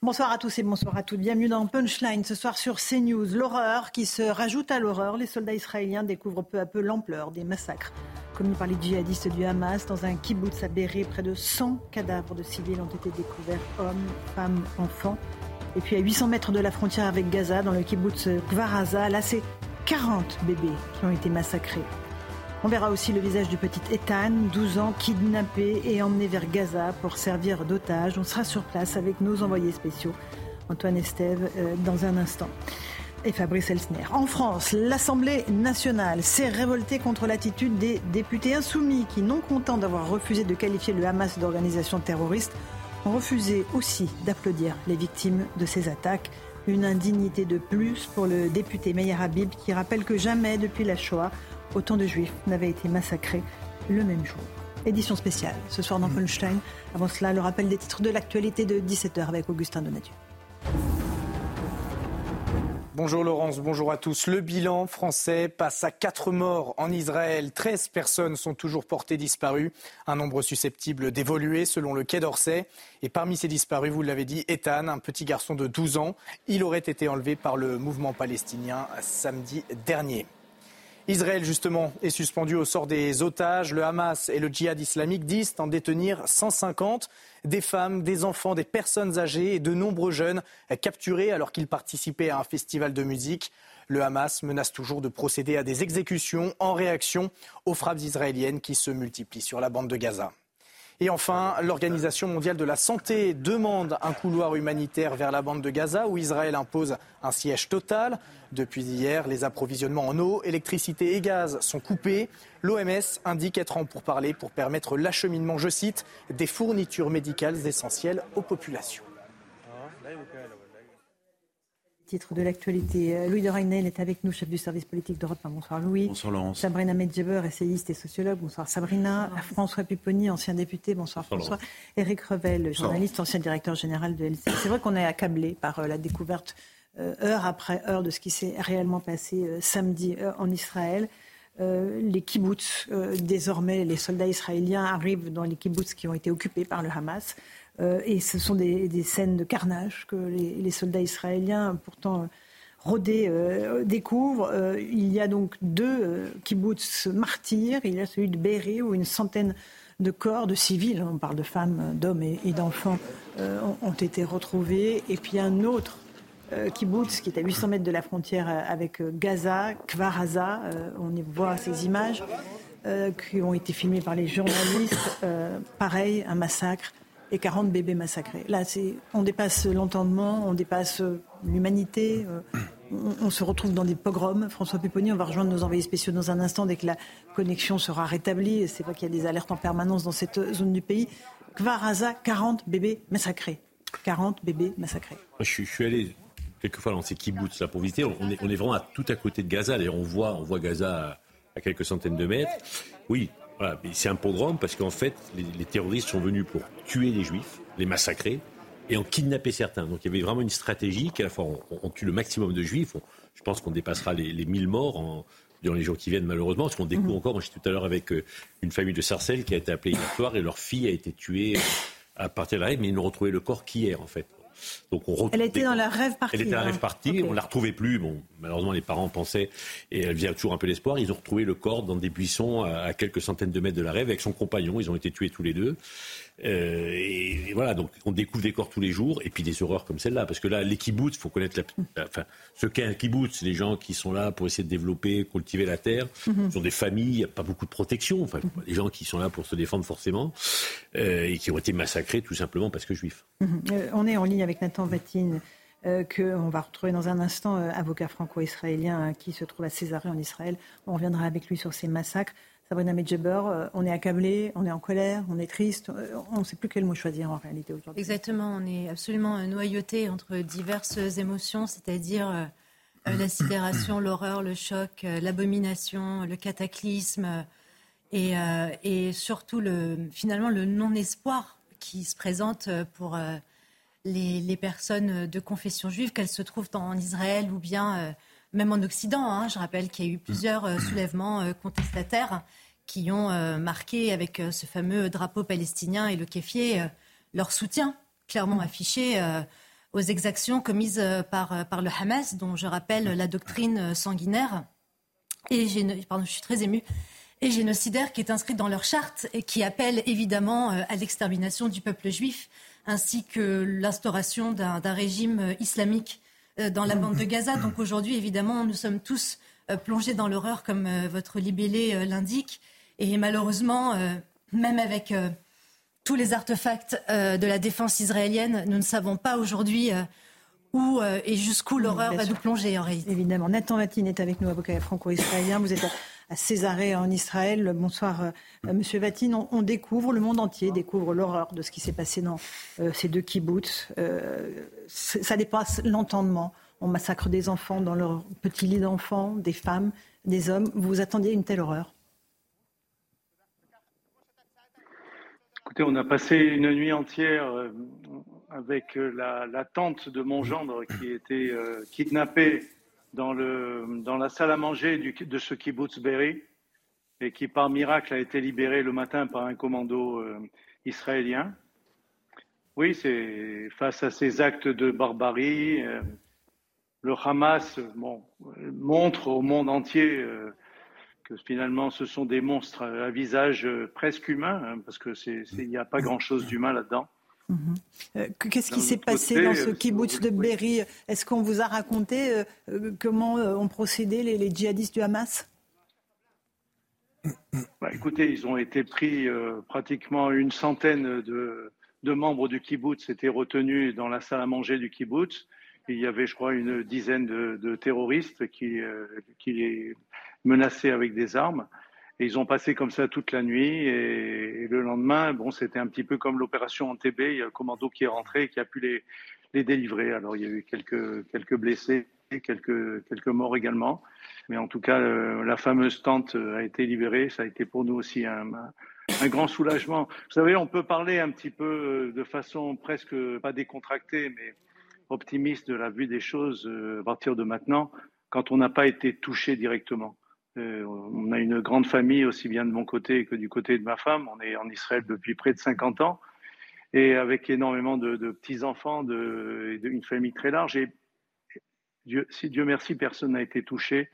Bonsoir à tous et bonsoir à toutes. Bienvenue dans Punchline ce soir sur CNews. L'horreur qui se rajoute à l'horreur. Les soldats israéliens découvrent peu à peu l'ampleur des massacres commis par les djihadistes du Hamas dans un kibbutz à Béré. Près de 100 cadavres de civils ont été découverts, hommes, femmes, enfants. Et puis à 800 mètres de la frontière avec Gaza, dans le kibbutz Kvar là c'est 40 bébés qui ont été massacrés. On verra aussi le visage du petit Ethan, 12 ans, kidnappé et emmené vers Gaza pour servir d'otage. On sera sur place avec nos envoyés spéciaux, Antoine Estève, euh, dans un instant. Et Fabrice Elsner. En France, l'Assemblée nationale s'est révoltée contre l'attitude des députés insoumis qui, non contents d'avoir refusé de qualifier le Hamas d'organisation terroriste, ont refusé aussi d'applaudir les victimes de ces attaques. Une indignité de plus pour le député Meir Habib qui rappelle que jamais depuis la Shoah, autant de juifs n'avaient été massacrés le même jour. Édition spéciale ce soir dans Punchline. Avant cela, le rappel des titres de l'actualité de 17h avec Augustin Donadieu. Bonjour Laurence, bonjour à tous. Le bilan français passe à 4 morts en Israël. 13 personnes sont toujours portées disparues, un nombre susceptible d'évoluer selon le Quai d'Orsay. Et parmi ces disparus, vous l'avez dit, Ethan, un petit garçon de 12 ans, il aurait été enlevé par le mouvement palestinien samedi dernier. Israël, justement, est suspendu au sort des otages. Le Hamas et le djihad islamique disent en détenir 150 des femmes, des enfants, des personnes âgées et de nombreux jeunes capturés alors qu'ils participaient à un festival de musique. Le Hamas menace toujours de procéder à des exécutions en réaction aux frappes israéliennes qui se multiplient sur la bande de Gaza. Et enfin, l'Organisation mondiale de la santé demande un couloir humanitaire vers la bande de Gaza où Israël impose un siège total. Depuis hier, les approvisionnements en eau, électricité et gaz sont coupés. L'OMS indique être en pourparlers pour permettre l'acheminement, je cite, des fournitures médicales essentielles aux populations. Titre de l'actualité. Euh, Louis de Ragnel est avec nous, chef du service politique d'Europe. Bonsoir Louis. Bonsoir Laurence. Sabrina Medjeber, essayiste et sociologue. Bonsoir Sabrina. François Pupponi, ancien député. Bonsoir, François. Éric Revel, journaliste, ancien directeur général de LCI. C'est vrai qu'on est accablé par euh, la découverte heure après heure de ce qui s'est réellement passé samedi en Israël. les kibbutz, désormais les soldats israéliens arrivent dans les kibbutz qui ont été occupés par le Hamas. Euh, et ce sont des, scènes de carnage que les, soldats israéliens, pourtant rodés, euh, découvrent. Euh, il y a donc deux kibbutz martyrs. Il y a celui de Béré où une centaine de corps de civils, on parle de femmes, d'hommes et, d'enfants, ont, été retrouvés. Et puis un autre kibbutz qui est à 800 mètres de la frontière avec Gaza, Kvaraza, on y voit ces images qui ont été filmées par les journalistes. pareil, un massacre et 40 bébés massacrés. Là, on dépasse l'entendement, on dépasse euh, l'humanité. Euh, on, se retrouve dans des pogroms. François Pupponi, on va rejoindre nos envoyés spéciaux dans un instant dès que la connexion sera rétablie. C'est vrai qu'il y a des alertes en permanence dans cette zone du pays. Kvaraza, 40 bébés massacrés. 40 bébés massacrés. Je, suis allé quelquefois dans ces kibbutz là pour visiter. On est, on est vraiment à, tout à côté de Gaza. D'ailleurs, on voit, on voit Gaza à quelques centaines de mètres. Oui, c'est un pogrom parce qu'en fait, les, terroristes sont venus pour tuer les juifs, les massacrer et en kidnapper certains. Donc il y avait vraiment une stratégie qu'à la fois on, tue le maximum de juifs. je pense qu'on dépassera les, les 1000 morts en, dans les jours qui viennent, malheureusement, parce qu'on découvre mhm. encore. Moi, j'étais tout à l'heure avec euh, une famille de Sarcelles qui a été appelée hier soir et leur fille a été tuée euh, à partir de la mais ils n'ont retrouvé le corps qu'hier, en fait. Donc on elle était dans la rêve partie. Elle était dans la rêve hein. partie. On la retrouvait plus. Bon, malheureusement les parents pensaient et elle vient toujours un peu d'espoir. Ils ont retrouvé le corps dans des buissons à quelques centaines de mètres de la rêve avec son compagnon. Ils ont été tués tous les deux. Euh, et, voilà, donc on découvre des corps tous les jours, et puis des horreurs comme celle-là. Parce que là, les kibbutz, il faut connaître la, enfin, ce qu'est un kibbutz, c'est les gens qui sont là pour essayer de développer, cultiver la terre. Mhm. Ce sont des familles, il n'y a pas beaucoup de protection. Enfin, les gens qui sont là pour se défendre forcément, euh, et qui ont été massacrés tout simplement parce que juifs. Mhm. Euh, on est en ligne avec Nathan Vatine. qu'on va retrouver dans un instant, avocat franco-israélien qui se trouve à Césarée en Israël. On reviendra avec lui sur ces massacres. Sabrina Medjeber, euh, on est accablé, on est en colère, on est triste, euh, on ne sait plus quel mot choisir en réalité aujourd'hui. Exactement, on est absolument noyauté entre diverses émotions, c'est-à-dire euh, la sidération, l'horreur, le choc, l'abomination, le cataclysme et, surtout le, finalement le non-espoir qui se présente pour les, personnes de confession juive, qu'elles se trouvent en Israël ou bien même en Occident. Hein. je rappelle qu'il y a eu plusieurs euh, soulèvements euh, contestataires qui ont euh, marqué avec ce fameux drapeau palestinien et le kéfier leur soutien clairement affiché aux exactions commises par, par le Hamas, dont je rappelle la doctrine sanguinaire. Et pardon, je suis très émue et génocidaire qui est inscrite dans leur charte et qui appelle évidemment à l'extermination du peuple juif ainsi que l'instauration d'un régime islamique dans la bande de Gaza. Donc aujourd'hui, évidemment, nous sommes tous euh, plongés dans l'horreur, comme euh, votre libellé l'indique. Et malheureusement, même avec tous les artefacts de la défense israélienne, nous ne savons pas aujourd'hui où et jusqu'où l'horreur va nous plonger en réalité. Évidemment. Nathan Vatine est avec nous, avocat franco-israélien. Vous êtes à Césarée en Israël. Bonsoir, Monsieur Vatine. On, découvre, le monde entier découvre l'horreur de ce qui s'est passé dans ces deux kibbutz ça dépasse l'entendement. On massacre des enfants dans leur petit lit d'enfants, des femmes, des hommes. Vous attendiez une telle horreur? Écoutez, on a passé une nuit entière euh, avec euh, la, de mon gendre qui était euh, kidnappée dans, le, dans la salle à manger de ce kibbutz Berry et qui, par miracle, a été libérée le matin par un commando israélien. Oui, c'est face à ces actes de barbarie, euh, le Hamas montre au monde entier euh, que finalement ce sont des monstres à visage euh, presque humain, hein, parce que il n'y a pas grand-chose d'humain là-dedans. Mhm. Qu'est-ce qui s'est passé dans ce kibbutz de Berry? Est-ce qu'on vous a raconté comment ont procédé les, djihadistes du Hamas? Bah, Écoutez, ils ont été pris pratiquement une centaine de, de membres du kibbutz étaient retenus dans la salle à manger du kibbutz. Il y avait, je crois, une dizaine de, terroristes qui, euh, qui les menaçaient avec des armes. Et ils ont passé comme ça toute la nuit. Et, le lendemain, bon, c'était un petit peu comme l'opération TB. Il y a le commando qui est rentré et qui a pu les, les délivrer. Alors, il y a eu quelques, quelques blessés, quelques, quelques morts également. Mais en tout cas, euh, la fameuse tente a été libérée. Ça a été pour nous aussi un, un grand soulagement. Vous savez, on peut parler un petit peu euh, de façon presque pas décontractée, mais optimiste de la vue des choses euh, à partir de maintenant, quand on n'a pas été touché directement. Euh, on a une grande famille, aussi bien de mon côté que du côté de ma femme. On est en Israël depuis près de 50 ans et avec énormément de, petits-enfants, une famille très large. Et Dieu, si Dieu merci, personne n'a été touché.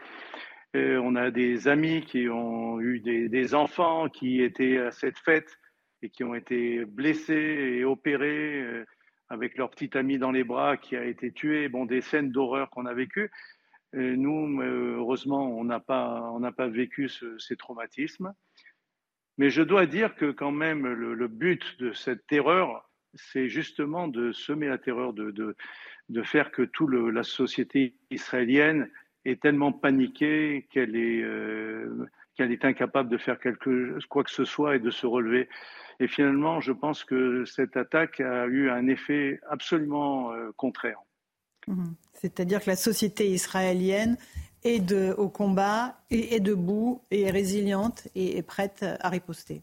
Euh, on a des amis qui ont eu des, enfants qui étaient à cette fête et qui ont été blessés et opérés euh, avec leur petit ami dans les bras qui a été tué. Bon, des scènes d'horreur qu'on a vécues. Nous, heureusement, on n'a pas, vécu ces traumatismes. Mais je dois dire que quand même, le, but de cette terreur, c'est justement de semer la terreur, de, faire que toute la société israélienne est tellement paniquée qu'elle est, euh, incapable de faire quoi que ce soit et de se relever. Et finalement, je pense que cette attaque a eu un effet absolument euh, contraire. Mhm. C'est-à-dire que la société israélienne est de, au combat, et est debout, et est résiliente et est prête à riposter.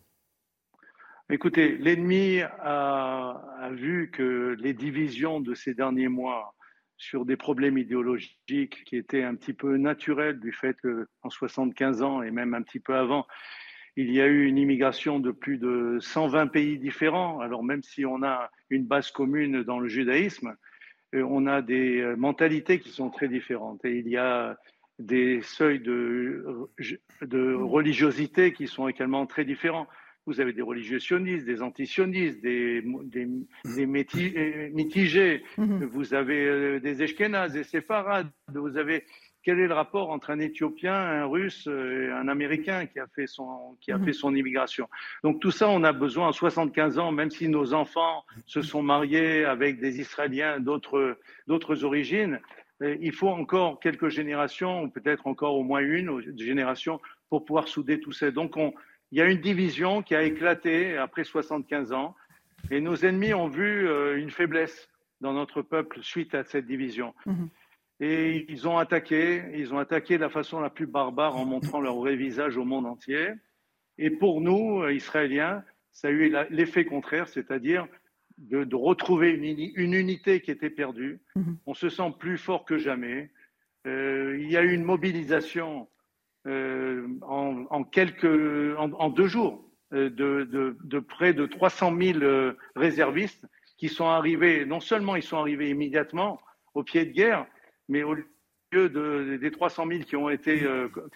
Écoutez, l'ennemi a, a, vu que les divisions de ces derniers mois sur des problèmes idéologiques qui étaient un petit peu naturels du fait qu'en 75 ans et même un petit peu avant, il y a eu une immigration de plus de 120 pays différents. Alors même si on a une base commune dans le judaïsme, euh, on a des euh, mentalités qui sont très différentes et il y a des seuils de, de religiosité qui sont également très différents. Vous avez des religieux sionistes, des antisionistes, des, des, des euh, mitigés. Mhm. Vous avez euh, des Eshkénazes, des séfarades. Vous avez quel est le rapport entre un Éthiopien, un Russe, et un Américain qui a fait son qui a mhm. fait son immigration? Donc tout ça, on a besoin à 75 ans, même si nos enfants se sont mariés avec des Israéliens d'autres origines, euh, il faut encore quelques générations, ou peut-être encore au moins une génération, pour pouvoir souder tout ça. Donc, il y a une division qui a éclaté après 75 ans, et nos ennemis ont vu euh, une faiblesse dans notre peuple suite à cette division. Mhm. Et ils ont attaqué, ils ont attaqué de la façon la plus barbare en montrant leur vrai visage au monde entier. Et pour nous, euh, Israéliens, ça a eu l'effet contraire, c'est-à-dire de, retrouver une, unité qui était perdue. Mhm. On se sent plus fort que jamais. Euh, il y a eu une mobilisation euh, en, quelques, en, deux jours de, de, près de 300 000 réservistes qui sont arrivés. Non seulement ils sont arrivés immédiatement au pied de guerre, mais au lieu de, des 300 000 qui ont été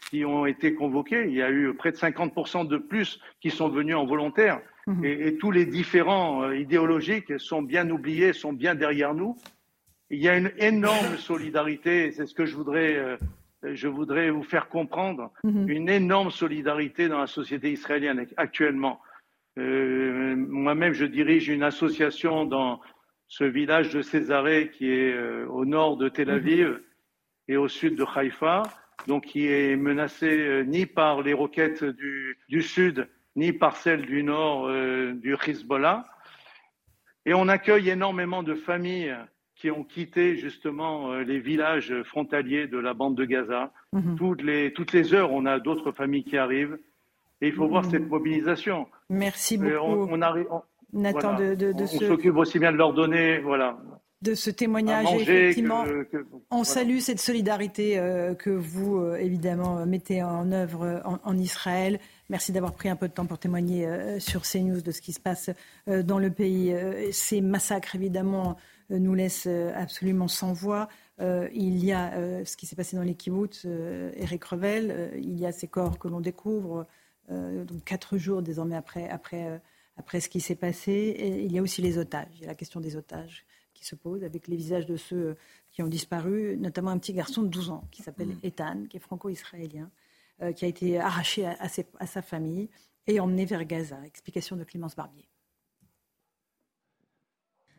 qui ont été convoqués, il y a eu près de 50% de plus qui sont venus en volontaire. Mhm. Et, tous les différents euh, idéologiques sont bien oubliés, sont bien derrière nous. Il y a une énorme solidarité, c'est ce que je voudrais, euh, je voudrais vous faire comprendre, mhm. une énorme solidarité dans la société israélienne actuellement. Euh, moi-même, je dirige une association dans ce village de Césarée qui est au nord de Tel Aviv mhm. et au sud de Haïfa, donc qui est menacé ni par les roquettes du, du sud, ni par celle du nord euh, du Hezbollah. Et on accueille énormément de familles qui ont quitté justement euh, les villages frontaliers de la bande de Gaza. Mhm. toutes, les, toutes les heures, on a d'autres familles qui arrivent. Et il faut voir mhm. cette mobilisation. Merci euh, beaucoup. on, arrive, Nathan de, de, on, s'occupe aussi bien de leur donner, voilà, de ce témoignage. effectivement, on salue cette solidarité que vous, évidemment, mettez en œuvre en Israël. Merci d'avoir pris un peu de temps pour témoigner euh, sur CNews de ce qui se passe euh, dans le pays. Euh, ces massacres, évidemment, nous laissent absolument sans voix. il y a ce qui s'est passé dans les kibbutz, Eric Revel. il y a ces corps que l'on découvre donc quatre jours désormais après, après, après ce qui s'est passé. Et il y a aussi les otages. Il y a la question des otages qui se pose avec les visages de ceux qui ont disparu, notamment un petit garçon de 12 ans qui s'appelle mm. Ethan, qui est franco-israélien. Euh, qui a été arraché à, à sa famille et emmené vers Gaza. Explication de Clémence Barbier.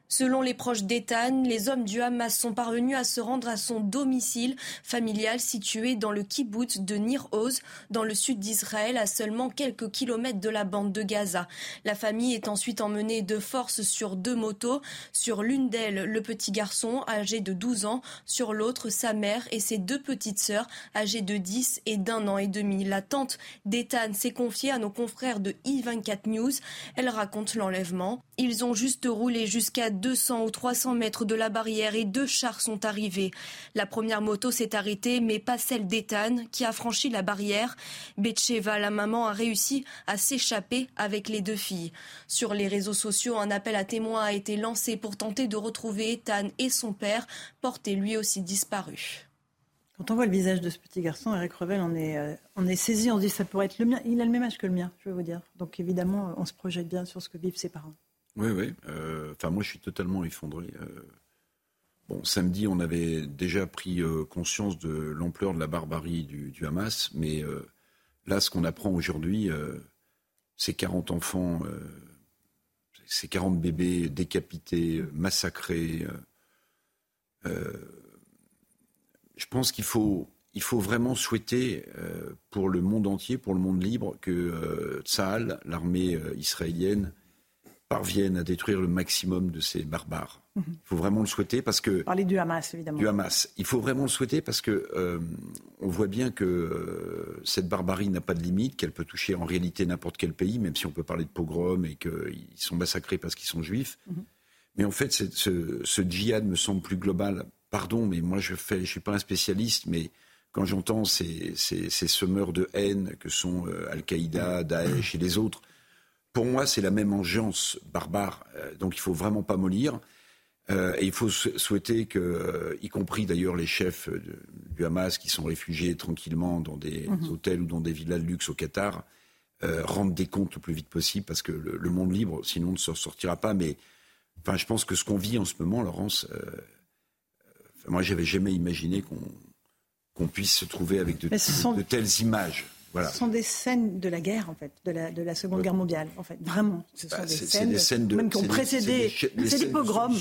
Selon les proches d'Ethan, les hommes du Hamas sont parvenus à se rendre à son domicile familial situé dans le kibbutz de Nir Oz, dans le sud d'Israël, à seulement quelques kilomètres de la bande de Gaza. La famille est ensuite emmenée de force sur deux motos. Sur l'une d'elles, le petit garçon âgé de 12 ans, sur l'autre, sa mère et ses deux petites sœurs âgées de 10 et d'un an et demi. La tante d'Ethan s'est confiée à nos confrères de I24 News. Elle raconte l'enlèvement. Ils ont juste roulé jusqu'à 200 ou 300 mètres de la barrière et deux chars sont arrivés. La première moto s'est arrêtée, mais pas celle d'Ethan, qui a franchi la barrière. Betcheva, la maman, a réussi à s'échapper avec les deux filles. Sur les réseaux sociaux, un appel à témoins a été lancé pour tenter de retrouver Ethan et son père, porté lui aussi disparu. Quand on voit le visage de ce petit garçon, Eric Revel, on est, euh, on est saisi, on se dit ça pourrait être le mien. Il a le même âge que le mien, je vais vous dire. Donc évidemment, on se projette bien sur ce que vivent ses parents. Oui, oui. Euh, enfin, moi, je suis totalement effondré. Euh. bon, samedi, on avait déjà pris euh, conscience de l'ampleur de la barbarie du, Hamas, mais là, ce qu'on apprend aujourd'hui, c'est 40 enfants, c'est 40 bébés décapités, massacrés. je pense qu'il faut, il faut vraiment souhaiter pour le monde entier, pour le monde libre, que Tsahal, l'armée israélienne, parviennent à détruire le maximum de ces barbares. Mhm. Il faut vraiment le souhaiter parce que... Parler du Hamas, évidemment. Du Hamas. Il faut vraiment le souhaiter parce que euh, on voit bien que euh, cette barbarie n'a pas de limite, qu'elle peut toucher en réalité n'importe quel pays, même si on peut parler de pogrom et qu'ils sont massacrés parce qu'ils sont juifs. Mhm. Mais en fait, ce, ce, djihad me semble plus global. Pardon, mais moi je ne je suis pas un spécialiste, mais quand j'entends ces, ces, ces, semeurs de haine que sont euh, Al-Qaïda, Daesh et les autres, pour moi, c'est la même engeance barbare. Euh, donc il faut vraiment pas mollir. Euh, et il faut souhaiter que, euh, y compris d'ailleurs les chefs du Hamas qui sont réfugiés tranquillement dans des mhm. hôtels ou dans des villas de luxe au Qatar, rendent des comptes le plus vite possible parce que le, monde libre, sinon, ne se sortira pas. Mais enfin, je pense que ce qu'on vit en ce moment, Laurence, moi, j'avais jamais imaginé qu'on puisse se trouver avec de telles images. Ce sont des scènes de la guerre, en fait, de la, de la Seconde Guerre mondiale, en fait, vraiment. Ce sont bah, des, scènes, même qui ont précédé. C'est des, pogroms.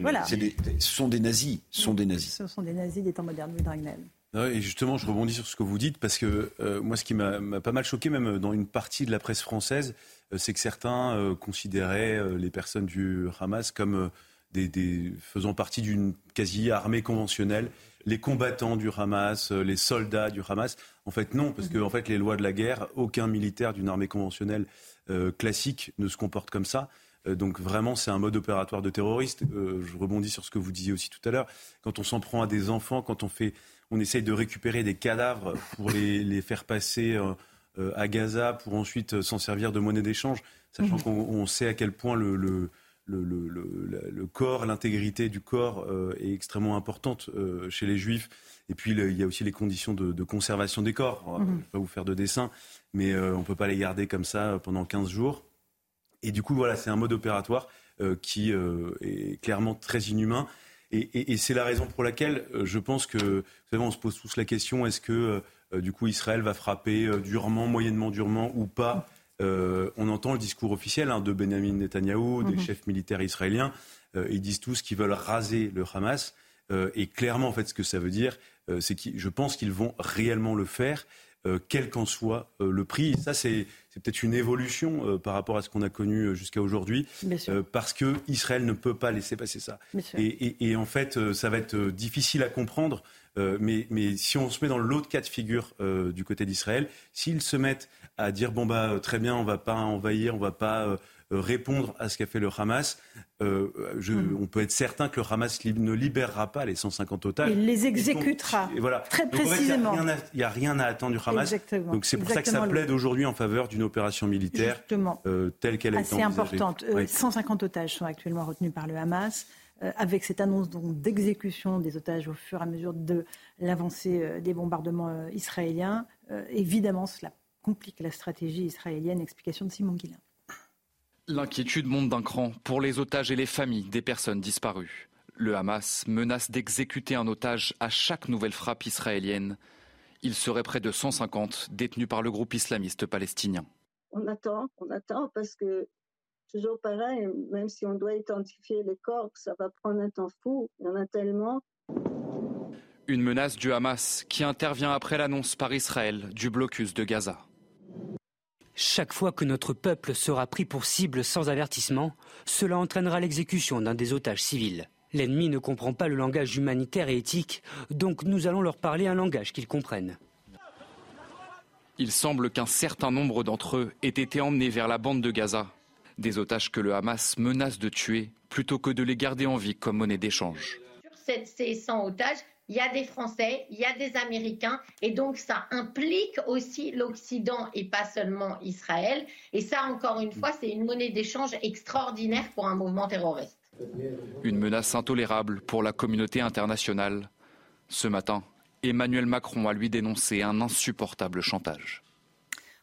Voilà. ce sont des nazis. Ce sont des nazis. Ce sont des nazis des temps modernes, Dragnel. Et justement, je rebondis sur ce que vous dites parce que moi, ce qui m'a pas mal choqué, même dans une partie de la presse française, c'est que certains considéraient les personnes du Hamas comme des, faisant partie d'une quasi-armée conventionnelle, les combattants du Hamas, les soldats du Hamas. En fait, non, parce que en fait, les lois de la guerre, aucun militaire d'une armée conventionnelle classique ne se comporte comme ça. Euh, donc vraiment, c'est un mode opératoire de terroriste. Euh, je rebondis sur ce que vous disiez aussi tout à l'heure. Quand on s'en prend à des enfants, quand on fait, on essaye de récupérer des cadavres pour les, faire passer euh, à Gaza, pour ensuite s'en servir de monnaie d'échange, sachant mhm. qu'on sait à quel point le, le le, corps, l'intégrité du corps est extrêmement importante chez les juifs. Et puis il y a aussi les conditions de, conservation des corps. Je ne vais pas vous faire de dessin, mais on ne peut pas les garder comme ça pendant 15 jours. Et du coup, voilà, c'est un mode opératoire euh, qui euh, est clairement très inhumain. Et, c'est la raison pour laquelle euh, je pense que, vous savez, on se pose tous la question est-ce que, du coup, Israël va frapper durement, moyennement durement ou pas? On entend le discours officiel hein, de Benjamin Netanyahou, des mhm. chefs militaires israéliens. ils disent tous qu'ils veulent raser le Hamas. et clairement, en fait, ce que ça veut dire, c'est que je pense qu'ils vont réellement le faire. Euh, quel qu'en soit euh, le prix. ça, c'est peut-être une évolution euh, par rapport à ce qu'on a connu jusqu'à aujourd'hui, parce que Israël ne peut pas laisser passer ça. Et, en fait, ça va être difficile à comprendre. mais, mais, si on se met dans l'autre cas de figure du côté d'Israël, s'ils se mettent à dire bon bah très bien, on va pas envahir, on va pas euh, répondre à ce qu'a fait le Hamas. Euh, hmm. On peut être certain que le Hamas ne libérera pas les 150 otages. Il les exécutera. voilà. Très précisément. Il n'y a, rien à attendre du Hamas. Donc c'est pour ça que ça plaide aujourd'hui en faveur d'une opération militaire euh, telle qu'elle est C'est importante. 150 otages sont actuellement retenus par le Hamas avec cette annonce d'exécution des otages au fur et à mesure de l'avancée des bombardements israéliens, évidemment, cela complique la stratégie israélienne. Explication de Simon Guillain. L'inquiétude monte d'un cran pour les otages et les familles des personnes disparues. Le Hamas menace d'exécuter un otage à chaque nouvelle frappe israélienne. Il serait près de 150 détenus par le groupe islamiste palestinien. On attend, on attend parce que toujours pareil, même si on doit identifier les corps, ça va prendre un temps fou. Il y en a tellement. Une menace du Hamas qui intervient après l'annonce par Israël du blocus de Gaza. Chaque fois que notre peuple sera pris pour cible sans avertissement, cela entraînera l'exécution d'un des otages civils. L'ennemi ne comprend pas le langage humanitaire et éthique, donc nous allons leur parler un langage qu'ils comprennent. Il semble qu'un certain nombre d'entre eux aient été emmenés vers la bande de Gaza, des otages que le Hamas menace de tuer plutôt que de les garder en vie comme monnaie d'échange. Sur ces 100 otages, il y a des Français, il y a des Américains, et donc ça implique aussi l'Occident et pas seulement Israël. Et ça, encore une fois, c'est une monnaie d'échange extraordinaire pour un mouvement terroriste. Une menace intolérable pour la communauté internationale. Ce matin, Emmanuel Macron a lui dénoncé un insupportable chantage.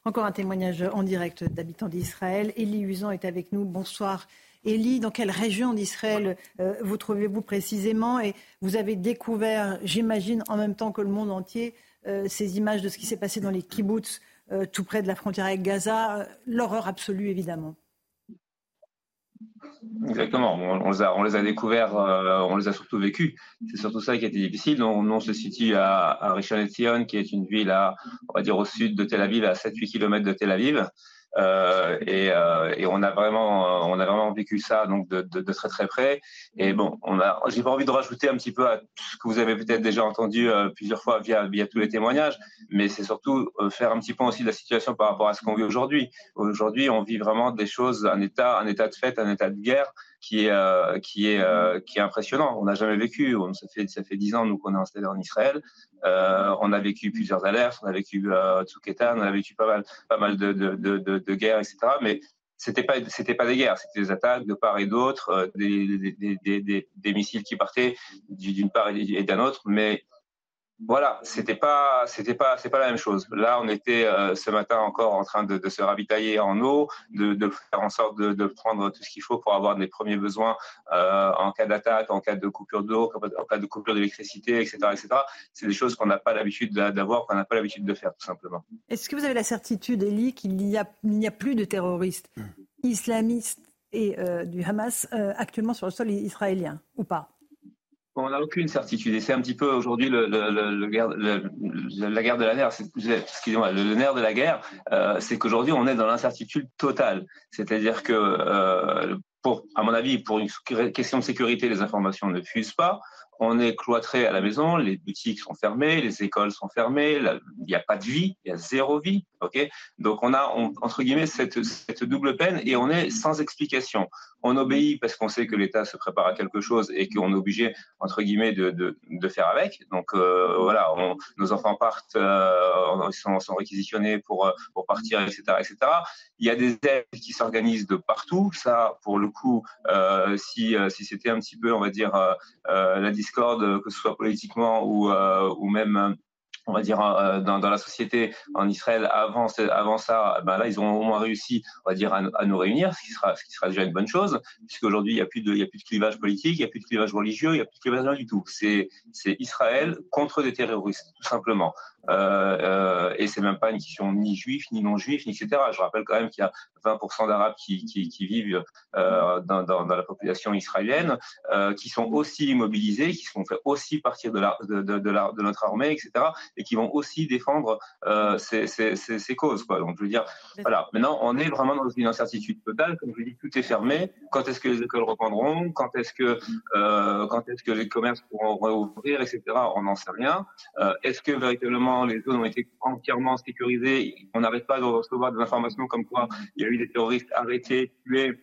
Encore un témoignage en direct d'habitants d'Israël. Élie Usan est avec nous. Bonsoir. Elie, dans quelle région d'Israël euh, vous trouvez-vous précisément? Et vous avez découvert, j'imagine, en même temps que le monde entier, euh, ces images de ce qui s'est passé dans les kibbutz, euh, tout près de la frontière avec Gaza. L'horreur absolue, évidemment. Exactement. On, les a, on les a découverts, on les a surtout vécus. C'est surtout ça qui a été difficile. On, on se situe à, à Rishon LeZion, qui est une ville à, on va dire, au sud de Tel Aviv, à 7-8 km de Tel Aviv. Euh, et, euh, et, on a vraiment, on a vraiment vécu ça donc de, de, de très très près. Et bon, on a, j'ai pas envie de rajouter un petit peu à tout ce que vous avez peut-être déjà entendu euh, plusieurs fois via via tous les témoignages, mais c'est surtout faire un petit point aussi de la situation par rapport à ce qu'on vit aujourd'hui. Aujourd'hui, on vit vraiment des choses, un état, un état de fait, un état de guerre qui est euh, qui est euh, qui est impressionnant. On n'a jamais vécu. On, ça fait ça fait dix ans nous qu'on est installé en Israël. Euh, on a vécu plusieurs alertes. On a vécu euh, Tsuketan. On a vécu pas mal pas mal de de de, de, guerres, etc. Mais c'était pas c'était pas des guerres, c'était des attaques de part et d'autre, des, des, des, des, des, missiles qui partaient d'une part et d'un autre, mais voilà, c'était pas, c'était pas, c'est pas la même chose. Là, on était euh, ce matin encore en train de, de se ravitailler en eau, de, de, faire en sorte de, de prendre tout ce qu'il faut pour avoir les premiers besoins euh, en cas d'attaque, en cas de coupure d'eau, en cas de coupure d'électricité, etc., etc. C'est des choses qu'on n'a pas l'habitude d'avoir, qu'on n'a pas l'habitude de faire, tout simplement. Est-ce que vous avez la certitude, Elie, qu'il n'y a, n'y a plus de terroristes islamistes et euh, du Hamas euh, actuellement sur le sol israélien, ou pas? On n'a aucune certitude. Et c'est un petit peu aujourd'hui le, la guerre de la nerf. Excusez-moi, le, nerf de la guerre, euh, c'est qu'aujourd'hui, on est dans l'incertitude totale. C'est-à-dire que, euh, à mon avis, pour une question de sécurité, les informations ne fusent pas on est cloîtré à la maison, les boutiques sont fermées, les écoles sont fermées, il n'y a pas de vie, il y a zéro vie. Ok? Donc on a, entre guillemets, cette, double peine et on est sans explication. On obéit parce qu'on sait que l'État se prépare à quelque chose et qu'on est obligé, entre guillemets, de, de, faire avec. Donc euh, voilà, nos enfants partent, euh, sont, réquisitionnés pour, pour partir, etc., etc. Il y a des aides qui s'organisent de partout. Ça, pour le coup, euh, si, si c'était un petit peu, on va dire, la discorde, que ce soit politiquement ou, ou même on va dire, euh, dans, la société en Israël avant, ça, ben là, ils ont au moins réussi, on va dire, à, nous réunir, ce qui sera, déjà une bonne chose, puisqu'aujourd'hui, il n'y a plus de, clivage politique, il n'y a plus de clivage religieux, il n'y a plus de clivage du tout. C'est, Israël contre des terroristes, tout simplement. Euh, euh, et c'est même pas une question ni juif, ni non juif, etc. Je rappelle quand même qu'il y a 20% d'Arabes qui, vivent euh, dans, la population israélienne, euh, qui sont aussi mobilisés, qui sont fait aussi partir de notre armée, etc. Et qui vont aussi défendre euh, ces, ces, ces, ces, causes. Quoi. Donc je veux dire, voilà. Maintenant, on est vraiment dans une incertitude totale. Comme je dis, tout est fermé. Quand est-ce que les écoles reprendront? Quand est-ce que euh, quand est-ce que les commerces pourront rouvrir, etc. On n'en sait rien. est-ce que véritablement les zones ont été entièrement sécurisées? On n'arrête pas de recevoir des informations comme quoi il y a eu des terroristes arrêtés, tués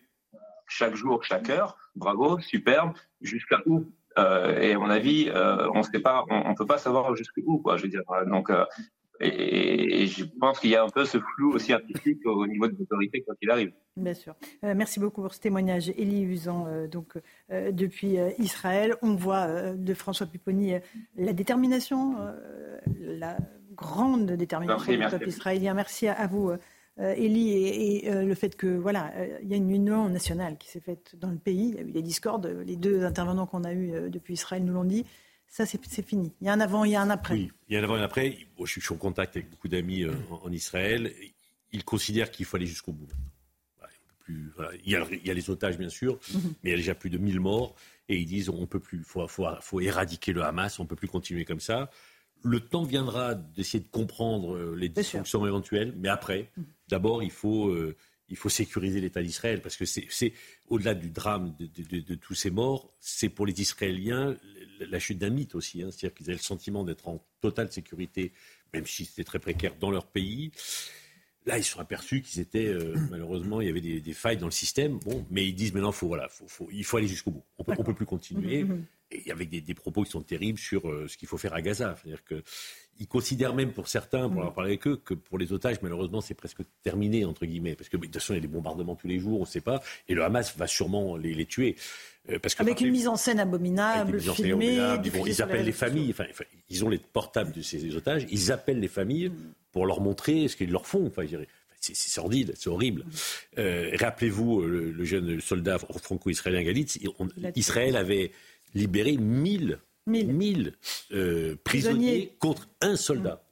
chaque jour, chaque heure. Bravo, superbe. Jusqu'à où? Euh, Et à mon avis, euh, on ne pas, on, peut pas savoir jusqu'où, quoi. Je veux dire. Donc, euh, et, je pense qu'il y a un peu ce flou aussi artistique au niveau des autorités quand il arrive. Bien sûr. Euh, merci beaucoup pour ce témoignage. Élie Usan, euh, donc, euh, depuis Israël, on voit de François Pupponi la détermination, la grande détermination du peuple israélien. Merci à, vous. Élie, et, et le fait que voilà, il y a une union nationale qui s'est faite dans le pays. Il y a eu des discordes. Les deux intervenants qu'on a eus depuis Israël nous l'ont dit. Ça, c'est fini. Il y a un avant, il y a un après. Oui, il y a un avant et un après. je, suis en contact avec beaucoup d'amis euh, en, Israël. Ils considèrent qu'il faut aller jusqu'au bout. plus, il, y a, les otages, bien sûr, mhm. mais il y a déjà plus de 1000 morts. Et ils disent on peut plus, faut, faut, éradiquer le Hamas, on ne peut plus continuer comme ça. Le temps viendra d'essayer de comprendre euh, les dysfonctions éventuelles, mais après, mhm. d'abord, il faut. Euh, il faut sécuriser l'État d'Israël, parce que c'est au-delà du drame de, tous ces morts, c'est pour les Israéliens la chute d'un mythe aussi. Hein. C'est-à-dire qu'ils avaient le sentiment d'être en totale sécurité, même si c'était très précaire dans leur pays. Là, ils se sont aperçus qu'ils étaient, euh, malheureusement, il y avait des, failles dans le système. Bon, mais ils disent maintenant, faut, voilà, faut, il faut aller jusqu'au bout. On ne peut plus continuer. Mmh, mmh, mmh. Et avec des, propos qui sont terribles sur euh, ce qu'il faut faire à Gaza. C'est-à-dire que ils considèrent même pour certains, pour avoir parlé avec eux, que pour les otages, malheureusement, c'est presque terminé, entre guillemets. Parce que de toute façon, il y a des bombardements tous les jours, on ne sait pas. Et le Hamas va sûrement les, tuer. Euh, parce que, avec une mise en scène abominable, filmée. ils, appellent les familles, enfin, ils ont les portables de ces otages, ils appellent les familles pour leur montrer ce qu'ils leur font. Enfin, c'est sordide, c'est horrible. Euh, rappelez-vous euh, le, jeune soldat franco-israélien Galitz, Israël avait libéré 1000 1000 euh, prisonniers contre un soldat.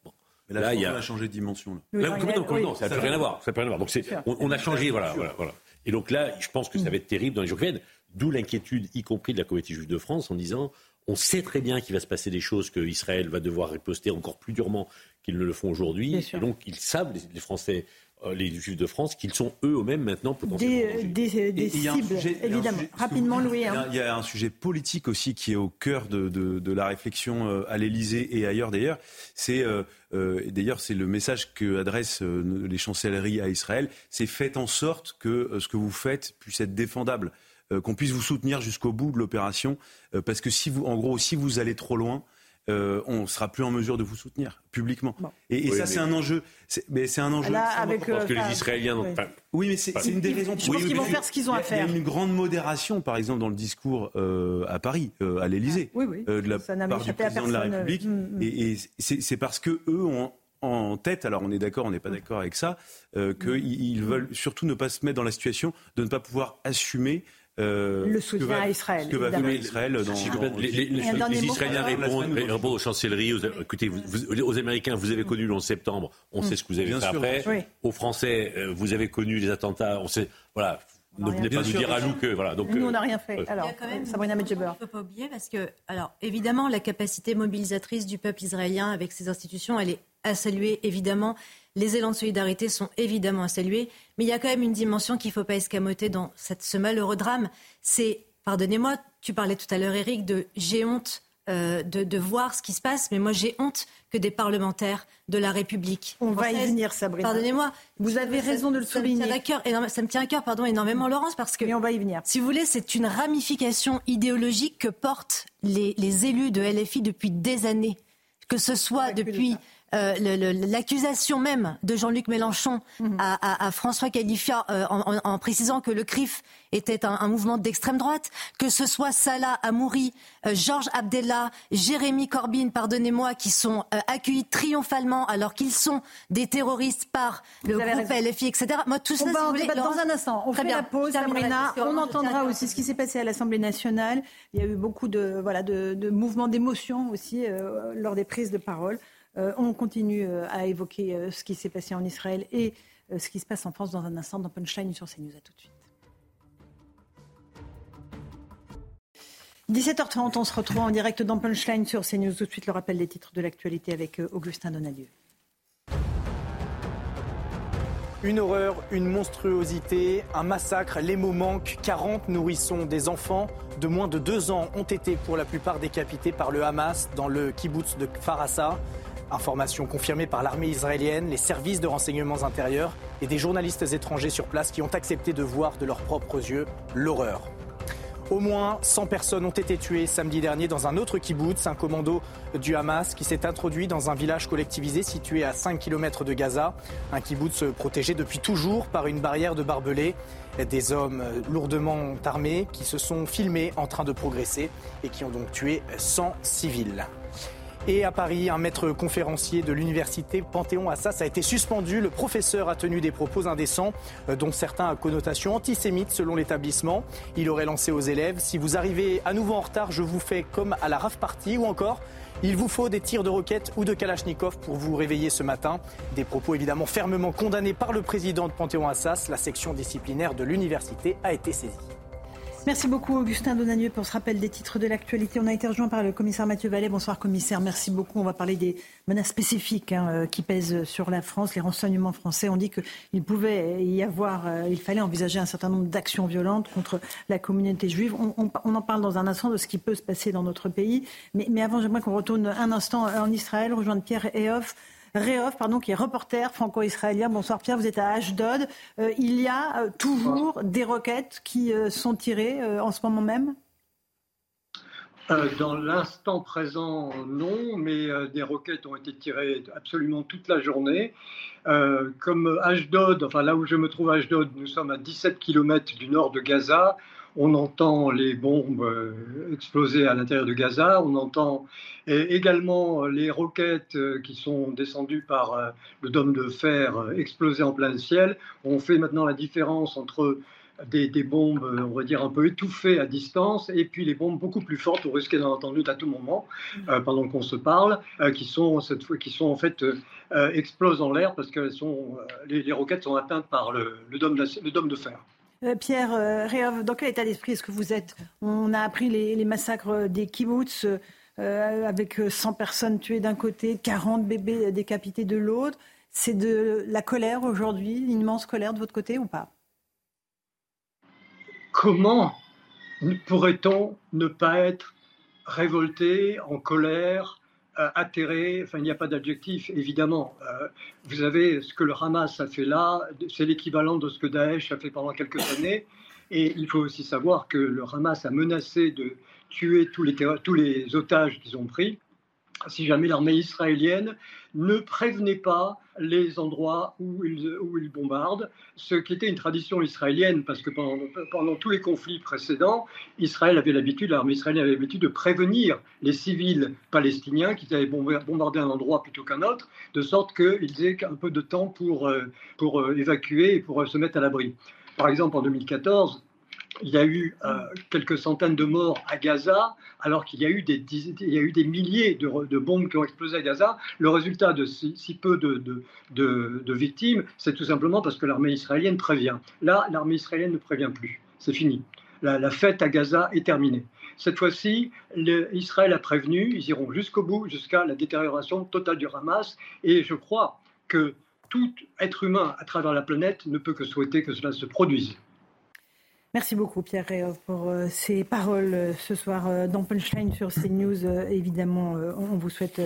Mais là, il y a... on a changé de dimension. Là. ça n'a plus rien à voir. Ça rien à voir. Donc on, a changé, voilà, voilà, Et donc là, je pense que ça va être terrible dans les jours qui viennent. D'où l'inquiétude, y compris de la communauté juive de France, en disant on sait très bien qu'il va se passer des choses, qu'Israël va devoir riposter encore plus durement qu'ils ne le font aujourd'hui. Et donc ils savent, les Français, euh, les Juifs de France, qu'ils sont eux-mêmes maintenant potentiellement des, des, cibles, évidemment. Rapidement, Louis. Hein. Il y, a un sujet politique aussi qui est au cœur de, de, la réflexion euh, à l'Élysée et ailleurs d'ailleurs. C'est euh, d'ailleurs c'est le message que adressent les chancelleries à Israël. C'est faites en sorte que ce que vous faites puisse être défendable, qu'on puisse vous soutenir jusqu'au bout de l'opération, parce que si vous, en gros, si vous allez trop loin, euh, on ne sera plus en mesure de vous soutenir publiquement. Et, ça, c'est un enjeu. Mais c'est un enjeu. avec, parce que les Israéliens. Oui, mais c'est une des raisons. Je pense qu'ils vont faire ce qu'ils ont à faire. Il y a une grande modération, par exemple, dans le discours euh, à Paris, euh, à l'Élysée, de la part du président de la République. Mm, mm. Et, c'est parce que eux ont en tête, alors on est d'accord, on n'est pas mm. d'accord avec ça, qu'ils veulent surtout ne pas se mettre dans la situation de ne pas pouvoir assumer euh, le soutien à Israël. Que va faire Israël dans, les, les, les, Israéliens répondent, aux chancelleries, aux, écoutez, vous, aux Américains, vous avez connu le 11 septembre, on sait ce que vous avez fait après. Aux Français, euh, vous avez connu les attentats, on sait, voilà, ne venez pas nous dire à nous que voilà. Donc nous on n'a rien fait. Alors, Sabrina Medjeber. Il ne faut pas oublier parce que alors évidemment la capacité mobilisatrice du peuple israélien avec ses institutions, elle est à saluer évidemment. Les élans de solidarité sont évidemment à saluer, mais il y a quand même une dimension qu'il ne faut pas escamoter dans cette, ce malheureux drame. C'est, pardonnez-moi, tu parlais tout à l'heure, Eric, de j'ai honte euh, de, voir ce qui se passe, mais moi j'ai honte que des parlementaires de la République. On va y venir, Sabrina. Pardonnez-moi. Vous avez raison de le souligner. Ça me tient à cœur, ça me tient à cœur pardon, énormément, Laurence, parce que. Mais on va y venir. Si vous voulez, c'est une ramification idéologique que portent les, les élus de LFI depuis des années. Que ce soit depuis euh, l'accusation même de Jean-Luc Mélenchon mhm. à, François Califia euh, en, précisant que le CRIF était un, mouvement d'extrême droite, que ce soit Salah Amouri, euh, Georges Abdella, Jérémy Corbyn, pardonnez-moi, qui sont accueillis triomphalement alors qu'ils sont des terroristes par le groupe LFI, etc. Moi, tout ça, on va dans un instant. On fait la pause, Sabrina. On entendra aussi ce qui s'est passé à l'Assemblée nationale. Il y a eu beaucoup de, voilà, de, mouvements d'émotion aussi lors des prises de parole. Euh, on continue euh, à évoquer euh, ce qui s'est passé en Israël et ce qui se passe en France dans un instant dans Punchline sur CNews. À tout de suite. 17h30, on se retrouve en direct dans Punchline sur CNews. Tout de suite, le rappel des titres de l'actualité avec Augustin Donadieu. Une horreur, une monstruosité, un massacre, les mots manquent. 40 nourrissons des enfants de moins de deux ans ont été pour la plupart décapités par le Hamas dans le kibbutz de Farassa. Information confirmée par l'armée israélienne, les services de renseignements intérieurs et des journalistes étrangers sur place qui ont accepté de voir de leurs propres yeux l'horreur. Au moins 100 personnes ont été tuées samedi dernier dans un autre kibbutz, un commando du Hamas qui s'est introduit dans un village collectivisé situé à 5 km de Gaza. Un kibbutz protégé depuis toujours par une barrière de barbelés. Des hommes lourdement armés qui se sont filmés en train de progresser et qui ont donc tué 100 civils. Et à Paris, un maître conférencier de l'université Panthéon-Assas a été suspendu. Le professeur a tenu des propos indécents, euh, dont certains à connotation antisémite selon l'établissement. Il aurait lancé aux élèves Si vous arrivez à nouveau en retard, je vous fais comme à la RAF Party ou encore il vous faut des tirs de roquettes ou de Kalachnikov pour vous réveiller ce matin. Des propos évidemment fermement condamnés par le président de Panthéon-Assas. La section disciplinaire de l'université a été saisie. Merci beaucoup Augustin Donanieu pour ce rappel des titres de l'actualité. On a été rejoint par le commissaire Mathieu Vallet. Bonsoir commissaire, merci beaucoup. On va parler des menaces spécifiques hein, euh, qui pèsent sur la France. Les renseignements français ont dit qu'il pouvait y avoir, euh, il fallait envisager un certain nombre d'actions violentes contre la communauté juive. On, en parle dans un instant de ce qui peut se passer dans notre pays. Mais, mais avant, j'aimerais qu'on retourne un instant en Israël, rejoindre Pierre Eoff. Réhoff, pardon, qui est reporter franco-israélien. Bonsoir Pierre, vous êtes à Ashdod. Euh, il y a euh, toujours des roquettes qui euh, sont tirées en ce moment même? Dans l'instant présent, non, mais des roquettes ont été tirées absolument toute la journée. comme Ashdod, enfin là où je me trouve à Ashdod, nous sommes à 17 km du nord de Gaza on entend les bombes euh, exploser à l'intérieur de Gaza, on entend également les roquettes euh, qui sont descendues par euh, le dôme de fer exploser en plein ciel. On fait maintenant la différence entre des, bombes, on va dire, un peu étouffées à distance, et puis les bombes beaucoup plus fortes, on risque d'en entendre à tout moment, pendant qu'on se parle, qui sont cette fois, qui sont en fait explosent en l'air parce que sont, les, roquettes sont atteintes par le, dôme, le dôme de fer. Euh, Pierre euh, dans quel état d'esprit est-ce que vous êtes On a appris les, massacres des kibbutz euh, avec 100 personnes tuées d'un côté, 40 bébés décapités de l'autre. C'est de la colère aujourd'hui, l'immense colère de votre côté ou pas? Comment pourrait-on ne pas être révolté, en colère, euh, atterré, enfin il n'y a pas d'adjectif, évidemment. Euh, vous avez ce que le Hamas a fait là, c'est l'équivalent de ce que Daesh a fait pendant quelques années. Et il faut aussi savoir que le Hamas a menacé de tuer tous les, tous les otages qu'ils ont pris si jamais l'armée israélienne ne prévenait pas les endroits où ils, bombardent, ce qui était une tradition israélienne, parce que pendant, pendant tous les conflits précédents, Israël avait l'habitude, l'armée israélienne avait l'habitude de prévenir les civils palestiniens qui avaient bombardé un endroit plutôt qu'un autre, de sorte qu'ils aient un peu de temps pour, euh, pour euh, évacuer et pour euh, se mettre à l'abri. Par exemple, en 2014, il y a eu euh, quelques centaines de morts à Gaza, alors qu'il y a eu des, milliers de, bombes qui ont explosé à Gaza. Le résultat de si, peu de, victimes, c'est tout simplement parce que l'armée israélienne prévient. Là, l'armée israélienne ne prévient plus. C'est fini. La, la, fête à Gaza est terminée. Cette fois-ci, Israël a prévenu, ils iront jusqu'au bout, jusqu'à la détérioration totale du Hamas. Et je crois que tout être humain à travers la planète ne peut que souhaiter que cela se produise. Merci beaucoup Pierre Réov pour euh, ces paroles euh, ce soir euh, dans Punchline sur CNews. évidemment, on vous souhaite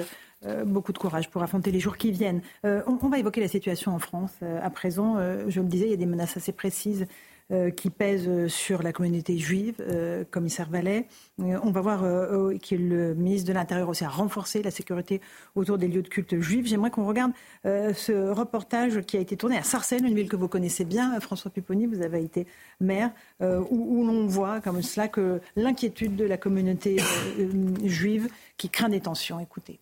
beaucoup de courage pour affronter les jours qui viennent. on, va évoquer la situation en France à présent. je le disais, il y a des menaces assez précises euh, qui pèse sur la communauté juive, euh, commissaire Vallet. Euh, on va voir que le ministre de l'Intérieur aussi a renforcé la sécurité autour des lieux de culte juifs. J'aimerais qu'on regarde ce reportage qui a été tourné à Sarcelles, une ville que vous connaissez bien, François Pupponi, vous avez été maire, où, l'on voit comme cela que l'inquiétude de la communauté juive qui craint des tensions. Écoutez.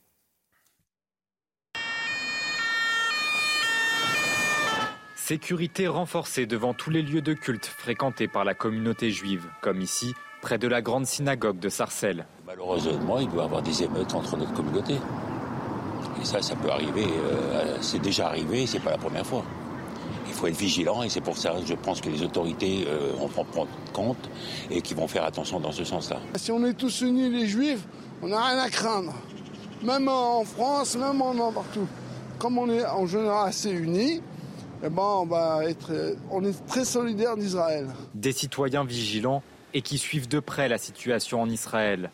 Sécurité renforcée devant tous les lieux de culte fréquentés par la communauté juive, comme ici, près de la grande synagogue de Sarcelles. Malheureusement, il doit y avoir des émeutes entre notre communauté. Et ça, ça peut arriver, euh, c'est déjà arrivé, c'est pas la première fois. Il faut être vigilant et c'est pour ça que je pense que les autorités euh, en prendre compte et qui vont faire attention dans ce sens-là. Si on est tous unis les juifs, on n'a rien à craindre. Même en France, même en partout. Comme on est en général assez unis, eh ben, on, va être, on est très solidaires d'Israël. Des citoyens vigilants et qui suivent de près la situation en Israël.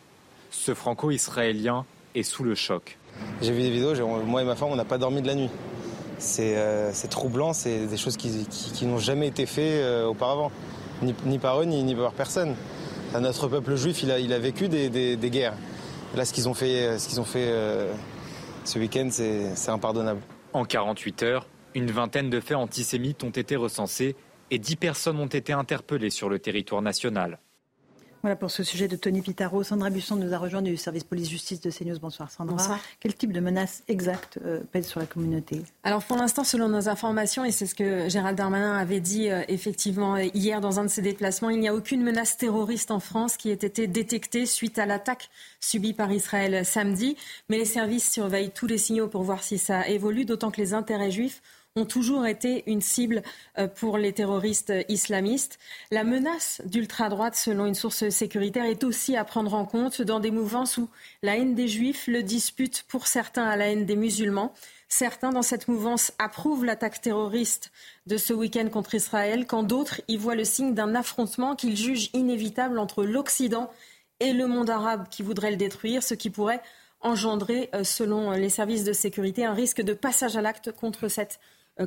Ce franco-israélien est sous le choc. J'ai vu des vidéos, moi et ma femme, on n'a pas dormi de la nuit. C'est euh, troublant, c'est des choses qui, n'ont jamais été faites euh, auparavant, ni, par eux, ni, par personne. notre peuple juif, il a, il a vécu des, guerres. Là, ce qu'ils ont fait, ce, qu'ils ont fait euh, ce week-end, c'est impardonnable. En 48 heures, une vingtaine de faits antisémites ont été recensés et dix personnes ont été interpellées sur le territoire national. Voilà pour ce sujet de Tony Pitaro. Sandra Busson nous a rejoint du service police-justice de CNews. Bonsoir Sandra. Bonsoir. Quel type de menaces exactes euh, pèsent sur la communauté? Alors pour l'instant, selon nos informations, et c'est ce que Gérald Darmanin avait dit euh, effectivement hier dans un de ses déplacements, il n'y a aucune menace terroriste en France qui ait été détectée suite à l'attaque subie par Israël samedi. Mais les services surveillent tous les signaux pour voir si ça évolue, d'autant que les intérêts juifs ont toujours été une cible euh, pour les terroristes islamistes. La menace d'ultra-droite, selon une source sécuritaire, est aussi à prendre en compte dans des mouvances où la haine des juifs le dispute pour certains à la haine des musulmans. Certains dans cette mouvance approuvent l'attaque terroriste de ce week-end contre Israël, quand d'autres y voient le signe d'un affrontement qu'ils jugent inévitable entre l'Occident et le monde arabe qui voudrait le détruire, ce qui pourrait engendrer, euh, selon les services de sécurité, un risque de passage à l'acte contre cette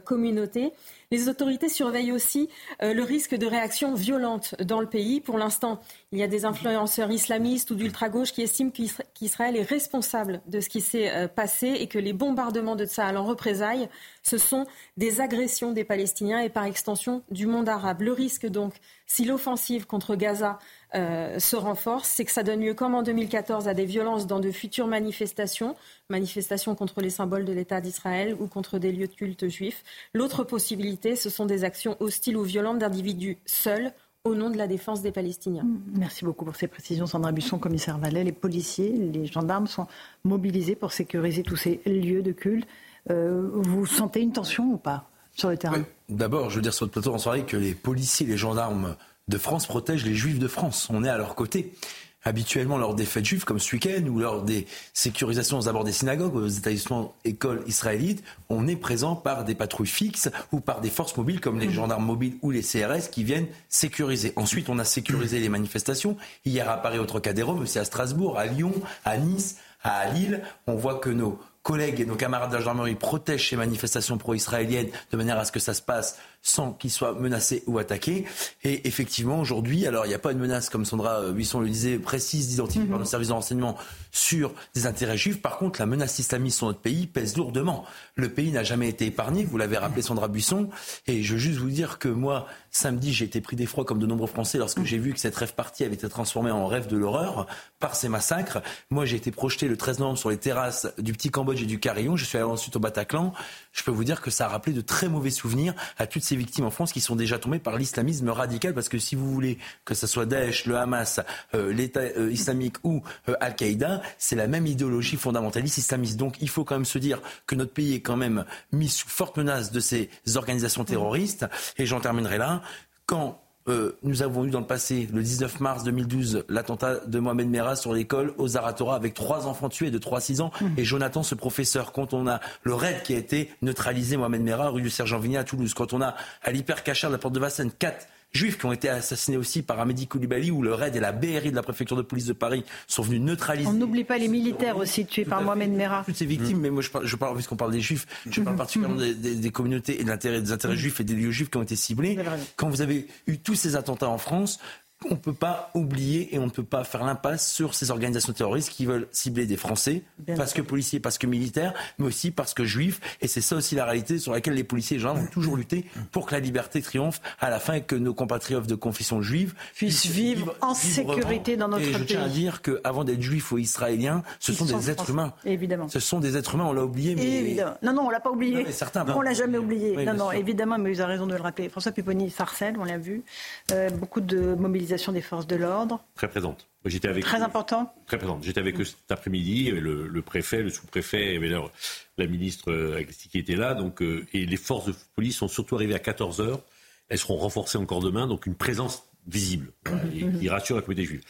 communauté. Les autorités surveillent aussi euh, le risque de réactions violentes dans le pays. Pour l'instant, il y a des influenceurs islamistes ou d'ultra-gauche qui estiment qu'Israël est responsable de ce qui s'est euh, passé et que les bombardements de Tsahal en représailles, ce sont des agressions des Palestiniens et par extension du monde arabe. Le risque donc, si l'offensive contre Gaza euh, se renforce, c'est que ça donne lieu, comme en 2014, à des violences dans de futures manifestations, manifestations contre les symboles de l'État d'Israël ou contre des lieux de culte juifs. L'autre possibilité, ce sont des actions hostiles ou violentes d'individus seuls au nom de la défense des Palestiniens. Mm, merci beaucoup pour ces précisions, Sandra Busson, commissaire Vallet. Les policiers, les gendarmes sont mobilisés pour sécuriser tous ces lieux de culte. Euh, vous sentez une tension ou pas sur le terrain? D'abord, je veux dire sur le plateau en soirée que les policiers, les gendarmes de France protègent les juifs de France. On est à leur côté. Habituellement, lors des fêtes juives, comme ce week-end, ou lors des sécurisations aux abords des synagogues, aux établissements écoles israélites, on est présent par des patrouilles fixes ou par des forces mobiles comme les mmh. gendarmes mobiles ou les CRS qui viennent sécuriser. Ensuite, on a sécurisé les manifestations. Hier à Paris, au Trocadéro, mais aussi à Strasbourg, à Lyon, à Nice, à Lille. On voit que nos collègues et nos camarades de la gendarmerie protègent ces manifestations pro-israéliennes de manière à ce que ça se passe sans qu'ils soient menacés ou attaqués. Et effectivement, aujourd'hui, alors il n'y a pas une menace, comme Sandra Buisson le disait, précise, d'identifier par le service de renseignement sur des intérêts juifs. Par contre, la menace islamiste sur notre pays pèse lourdement. Le pays n'a jamais été épargné, vous l'avez rappelé Sandra Buisson. Et je veux juste vous dire que moi, samedi, j'ai été pris d'effroi comme de nombreux Français lorsque j'ai vu que cette rêve partie avait été transformée en rêve de l'horreur par ces massacres. Moi, j'ai été projeté le 13 novembre sur les terrasses du Petit Cambodge et du Carillon. Je suis allé ensuite au Bataclan. Je peux vous dire que ça a rappelé de très mauvais souvenirs à toutes ces victimes en France qui sont déjà tombées par l'islamisme radical, parce que si vous voulez que ce soit Daesh, le Hamas, euh, l'État euh, islamique ou euh, Al-Qaïda, c'est la même idéologie fondamentaliste islamiste. Donc il faut quand même se dire que notre pays est quand même mis sous forte menace de ces organisations terroristes. Et j'en terminerai là. Quand euh, nous avons eu dans le passé, le 19 mars 2012, l'attentat de Mohamed Merah sur l'école aux Zaratora avec trois enfants tués de 3-6 ans. Mmh. Et Jonathan, ce professeur, quand on a le raid qui a été neutralisé, Mohamed Merah, rue du Sergent Vigny à Toulouse, quand on a à l'hypercachère de la porte de Vincennes, 4 juifs qui ont été assassinés aussi par Amédi Koulibaly, où le RAID et la BRI de la préfecture de police de Paris sont venus neutraliser. On n'oublie pas les militaires aussi tués par Mohamed Merah. Toutes ces victimes, mmh. mais moi je parle, je parle puisqu'on parle des juifs, je parle mmh. particulièrement des, des, des, communautés et de des intérêts mmh. juifs et des lieux juifs qui ont été ciblés. Quand vous avez eu tous ces attentats en France, on ne peut pas oublier et on ne peut pas faire l'impasse sur ces organisations terroristes qui veulent cibler des Français, Bien parce que policiers, parce que militaires, mais aussi parce que juifs. Et c'est ça aussi la réalité sur laquelle les policiers et les gendarmes ont toujours lutté pour que la liberté triomphe à la fin et que nos compatriotes de confession juive puissent vivre, vivre en sécurité dans notre et pays. Je tiens à dire qu'avant d'être juifs ou israéliens, ce Ils sont des êtres humains. Évidemment. Ce sont des êtres humains, on l'a oublié. Mais... Évidemment. Non, non, on l'a pas oublié. Non, certains, on l'a jamais oublié. Oui, non, non, sûr. évidemment, mais vous avez raison de le rappeler. François Pupponi sarcelle, on l'a vu. Euh, beaucoup de mobilisation des forces de l'ordre. Très présente. J'étais avec Très eux, important. Très présente. J'étais avec eux cet après-midi, le, le, préfet, le sous-préfet, et la, la ministre euh, qui était là. Donc, euh, et les forces de police sont surtout arrivées à 14 heures. Elles seront renforcées encore demain, donc une présence visible voilà, Mhm. qui rassure la communauté juive.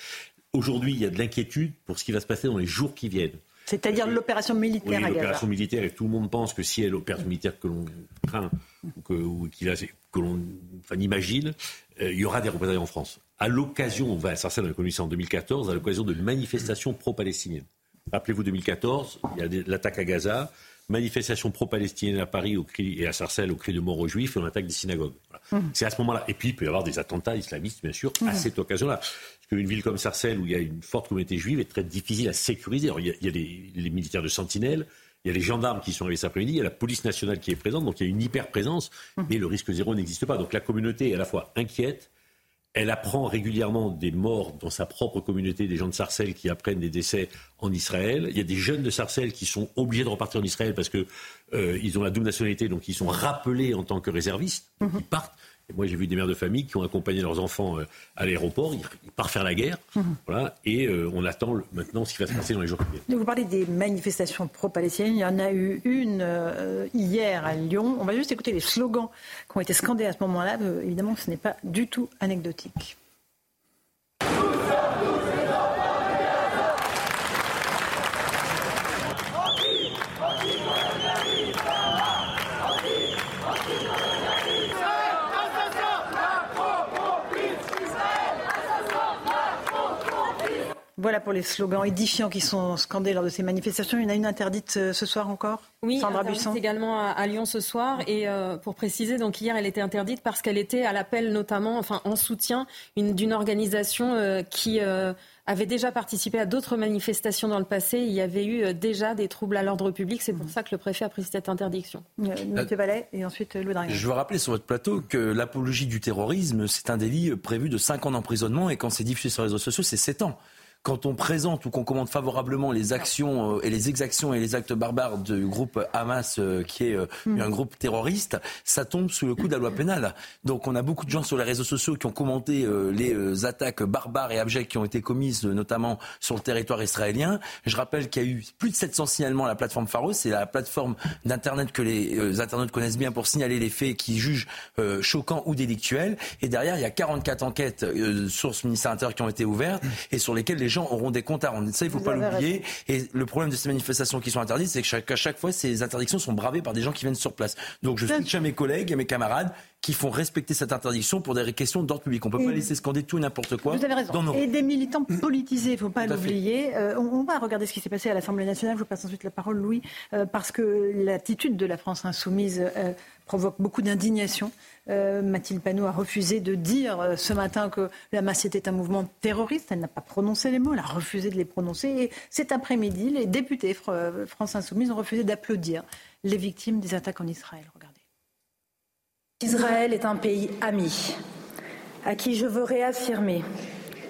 Aujourd'hui, il y a de l'inquiétude pour ce qui va se passer dans les jours qui viennent. C'est-à-dire l'opération militaire oui, l'opération militaire, et tout le monde pense que si elle l'opération militaire que l'on craint ou que, ou a, que l'on enfin, imagine, euh, il y aura des représailles en France. À l'occasion, on va à Sarcelles dans l'économie en 2014, à l'occasion de manifestations pro-palestiniennes. Rappelez-vous 2014, il y a l'attaque à Gaza, manifestation pro-palestinienne à Paris au cri, et à Sarcelles au cri de mort aux juifs et on attaque des synagogues. Voilà. Mhm. C'est à ce moment-là. Et puis, il peut y avoir des attentats islamistes, bien sûr, à Mhm. cette occasion-là. Parce qu'une ville comme Sarcelles, où il y a une forte communauté juive, est très difficile à sécuriser. Alors, il y a, il y a les, les militaires de sentinelle, il y a les gendarmes qui sont arrivés cet après-midi, il y a la police nationale qui est présente, donc il y a une hyper-présence, mais le risque zéro n'existe pas. Donc la communauté est à la fois inquiète, elle apprend régulièrement des morts dans sa propre communauté, des gens de Sarcelles qui apprennent des décès en Israël. Il y a des jeunes de Sarcelles qui sont obligés de repartir en Israël parce que euh, ont la double nationalité, donc ils sont rappelés en tant que réservistes. Ils partent. Moi, j'ai vu des mères de famille qui ont accompagné leurs enfants euh, à l'aéroport. Ils, partent faire la guerre. Voilà. Et euh, on attend maintenant ce qui va se passer dans les jours qui viennent. Vous parlez des manifestations pro-palestiniennes. Il y en a eu une euh, hier à Lyon. On va juste écouter les slogans qui ont été scandés à ce moment-là. Évidemment, ce n'est pas du tout anecdotique. Voilà pour les slogans édifiants qui sont scandés lors de ces manifestations. Il y en a une interdite euh, ce soir encore Oui, Sandra Buisson également à, à Lyon ce soir. Et euh, pour préciser, donc hier, elle était interdite parce qu'elle était à l'appel notamment, enfin en soutien une- d'une organisation euh, qui euh, avait déjà participé à d'autres manifestations dans le passé. Il y avait eu déjà des troubles à l'ordre public. C'est pour ça que le préfet a pris cette interdiction. Monsieur Vallet et ensuite Louis Dragnel. Je veux rappeler sur votre plateau que l'apologie du terrorisme, c'est un délit prévu de 5 ans d'emprisonnement et quand c'est diffusé sur les réseaux sociaux, c'est 7 ans. Quand on présente ou qu'on commente favorablement les actions euh, et les exactions et les actes barbares du groupe Hamas, euh, qui est euh, Mm. un groupe terroriste, ça tombe sous le coup de la loi pénale. Donc on a beaucoup de gens sur les réseaux sociaux qui ont commenté les attaques barbares et abjectes qui ont été commises, notamment sur le territoire israélien. Je rappelle qu'il y a eu plus de 700 signalements à la plateforme Pharos, c'est la plateforme d'internet que les internautes connaissent bien pour signaler les faits qui jugent choquants ou délictuels. Et derrière, il y a 44 enquêtes sources ministère intérieur qui ont été ouvertes et sur lesquelles les gens auront des comptes à rendre. Ça, il faut Vous pas l'oublier. Et le problème de ces manifestations qui sont interdites, c'est que chaque, fois, ces interdictions sont bravées par des gens qui viennent sur place. Donc je soutiens mes collègues et mes camarades qui font respecter cette interdiction pour des questions d'ordre public. On peut Et- pas laisser scander tout et n'importe quoi. Vous avez raison. dans nos Et des militants politisés, il ne faut pas l'oublier. Euh, on, on va regarder ce qui s'est passé à l'Assemblée nationale. Je vous passe ensuite la parole, Louis, euh, parce que l'attitude de la France insoumise euh, provoque beaucoup d'indignation. Euh, Mathilde Panot a refusé de dire euh, ce matin que la masse était un mouvement terroriste. Elle n'a pas prononcé les mots, elle a refusé de les prononcer. Et cet après-midi, les députés Fr- France insoumise ont refusé d'applaudir les victimes des attaques en Israël. Israël est un pays ami, à qui je veux réaffirmer,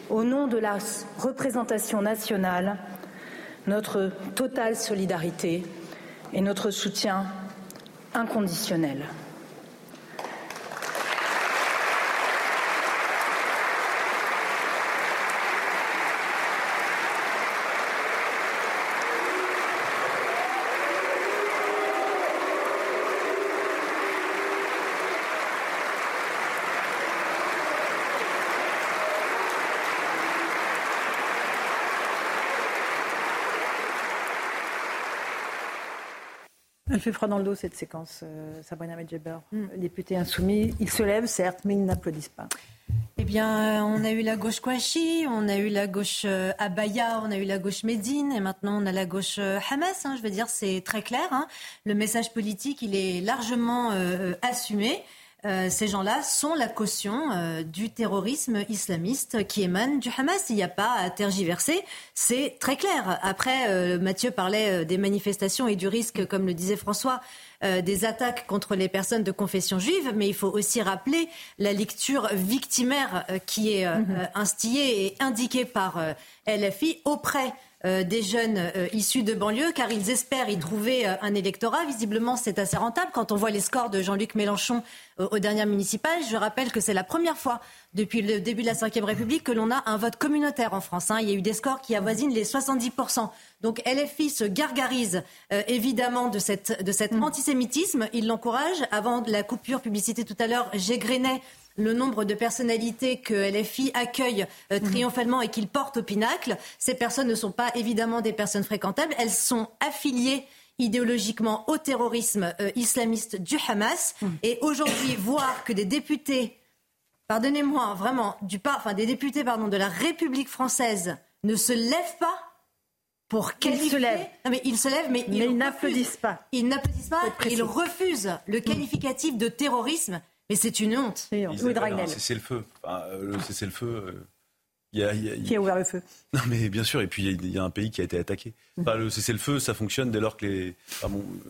au nom de la représentation nationale, notre totale solidarité et notre soutien inconditionnel. Fait froid dans le dos cette séquence, Sabrina Medjeber. Mm. Député insoumis, ils se lèvent certes, mais ils n'applaudissent pas. Eh bien, on a eu la gauche Kouachi, on a eu la gauche Abaya, on a eu la gauche Médine, et maintenant on a la gauche Hamas. Hein, je veux dire, c'est très clair. Hein. Le message politique, il est largement assumé. Euh, ces gens-là sont la caution euh, du terrorisme islamiste qui émane du Hamas. Il n'y a pas à tergiverser, c'est très clair. Après, euh, Mathieu parlait des manifestations et du risque, comme le disait François, des attaques contre les personnes de confession juive, mais il faut aussi rappeler la lecture victimaire qui est mhm. instillée et indiquée par LFI auprès euh, des jeunes euh, issus de banlieue, car ils espèrent y trouver euh, un électorat. Visiblement, c'est assez rentable. Quand on voit les scores de Jean-Luc Mélenchon aux dernières municipales, je rappelle que c'est la première fois depuis le début de la Ve République que l'on a un vote communautaire en France. Hein. Il y a eu des scores qui avoisinent les 70%. Donc LFI se gargarise évidemment de, cette, de cet mm. antisémitisme. Il l'encourage. Avant la coupure publicité tout à l'heure, j'égrenais le nombre de personnalités que LFI accueille euh, mhm. triomphalement et qu'il porte au pinacle. Ces personnes ne sont pas évidemment des personnes fréquentables. Elles sont affiliées idéologiquement au terrorisme euh, islamiste du Hamas. Mhm. Et aujourd'hui, voir que des députés, pardonnez-moi, vraiment, du enfin, des députés pardon, de la République française ne se lèvent pas pour qualifier. Ils se lèvent. Non, mais ils se lèvent, mais, ils, n'applaudissent pas. Ils n'applaudissent pas. Ils refusent le qualificatif de terrorisme mais c'est une honte. C'est le feu. le cessez-le-feu. Qui a ouvert le feu Non, mais bien sûr. Et puis, il y, a un pays qui a été attaqué. Enfin, le cessez-le-feu, ça fonctionne dès lors que les.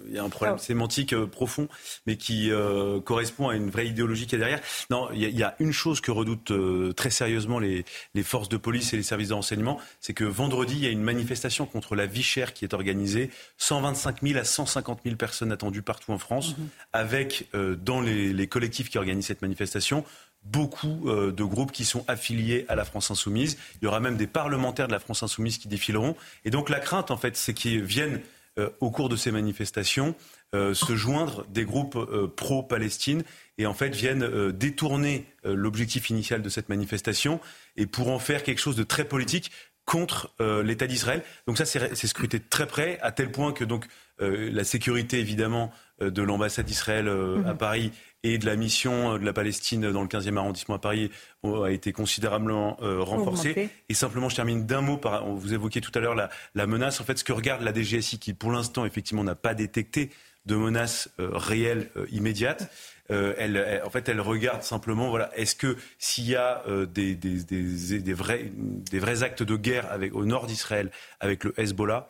il y a un problème ah. sémantique euh, profond, mais qui euh, correspond à une vraie idéologie qui est derrière. Non, il y, a une chose que redoutent euh, très sérieusement les, les, forces de police et les services de renseignement, c'est que vendredi, il y a une manifestation contre la vie chère qui est organisée. 125 000 à 150 000 personnes attendues partout en France, mhm. avec dans les, les collectifs qui organisent cette manifestation beaucoup euh, de groupes qui sont affiliés à la France insoumise. Il y aura même des parlementaires de la France insoumise qui défileront. Et donc la crainte, en fait, c'est qu'ils viennent euh, au cours de ces manifestations euh, se joindre des groupes pro-Palestine et en fait viennent détourner l'objectif initial de cette manifestation et pour en faire quelque chose de très politique contre l'État d'Israël. Donc ça, c'est scruté de très près, à tel point que donc la sécurité évidemment de l'ambassade d'Israël à mhm. Paris et de la mission euh, de la Palestine dans le 15e arrondissement à Paris a été considérablement euh, renforcée. Et simplement, je termine d'un mot. Par, vous évoquiez tout à l'heure la, menace. En fait, ce que regarde la DGSI, qui pour l'instant, effectivement, n'a pas détecté de menace euh, réelle immédiate, elle, en fait, elle regarde simplement, voilà, est-ce que s'il y a des, des, des, des, vrais, des vrais actes de guerre avec, au nord d'Israël avec le Hezbollah,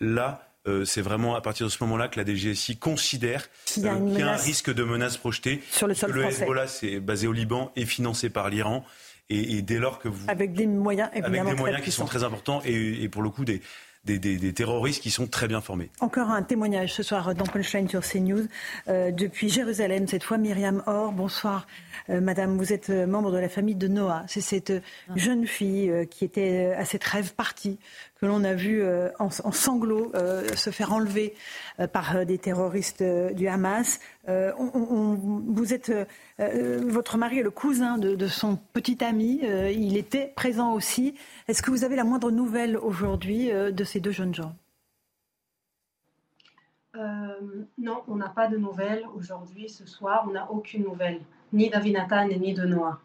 là, euh, c'est vraiment à partir de ce moment-là que la DGSI considère qu'il y, a, euh, un risque de menace projetée. Sur le sol le Hezbollah, c'est basé au Liban et financé par l'Iran. Et, dès lors que vous... Avec des moyens, évidemment, Avec des moyens qui sont très importants et, pour le coup des, des, terroristes qui sont très bien formés. Encore un témoignage ce soir dans Punchline sur CNews. Euh, depuis Jérusalem, cette fois Myriam Or. Bonsoir, madame. Vous êtes membre de la famille de Noah. C'est cette ah. jeune fille qui était à cette rêve partie que l'on a vu euh, en, sanglots euh, se faire enlever euh, par des terroristes du Hamas. vous êtes, votre mari est le cousin de, son petit ami. il était présent aussi. Est-ce que vous avez la moindre nouvelle aujourd'hui de ces deux jeunes gens? Non, on n'a pas de nouvelles aujourd'hui, ce soir. On n'a aucune nouvelle, ni d'Avinatan ni de Noah.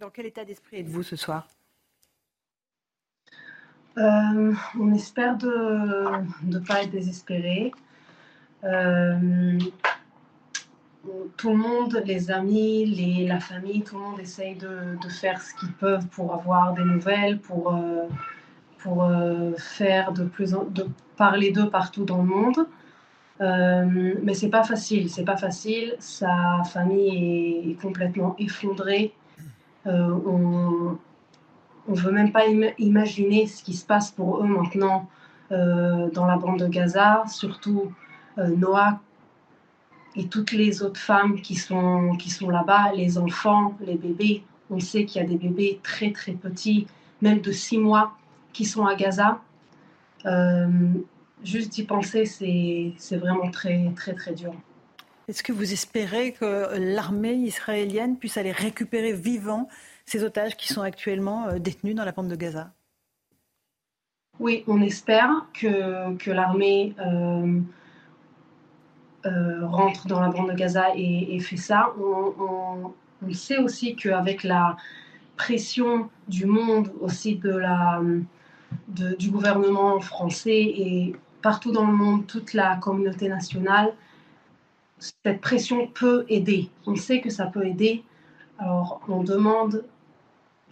Dans quel état d'esprit êtes-vous ce soir? Euh, on espère de ne pas être désespéré. Euh, tout le monde, les amis, la famille, tout le monde essaye de, faire ce qu'ils peuvent pour avoir des nouvelles, pour, euh, pour faire de plus en, de parler d'eux partout dans le monde. mais c'est pas facile, c'est pas facile. Sa famille est, complètement effondrée. on, on ne veut même pas imaginer ce qui se passe pour eux maintenant euh, dans la bande de Gaza, surtout euh, Noah et toutes les autres femmes qui sont, qui sont là-bas, les enfants, les bébés. On sait qu'il y a des bébés très très petits, même de six mois, qui sont à Gaza. Euh, juste d'y penser, c'est vraiment très très très dur. Est-ce que vous espérez que l'armée israélienne puisse aller récupérer vivants ces otages qui sont actuellement euh, détenus dans la bande de Gaza Oui, on espère que, que l'armée euh, rentre dans la bande de Gaza et, fait ça. On, sait aussi qu'avec la pression du monde, aussi de la, du gouvernement français et partout dans le monde, toute la communauté nationale, cette pression peut aider. On sait que ça peut aider. Alors, on demande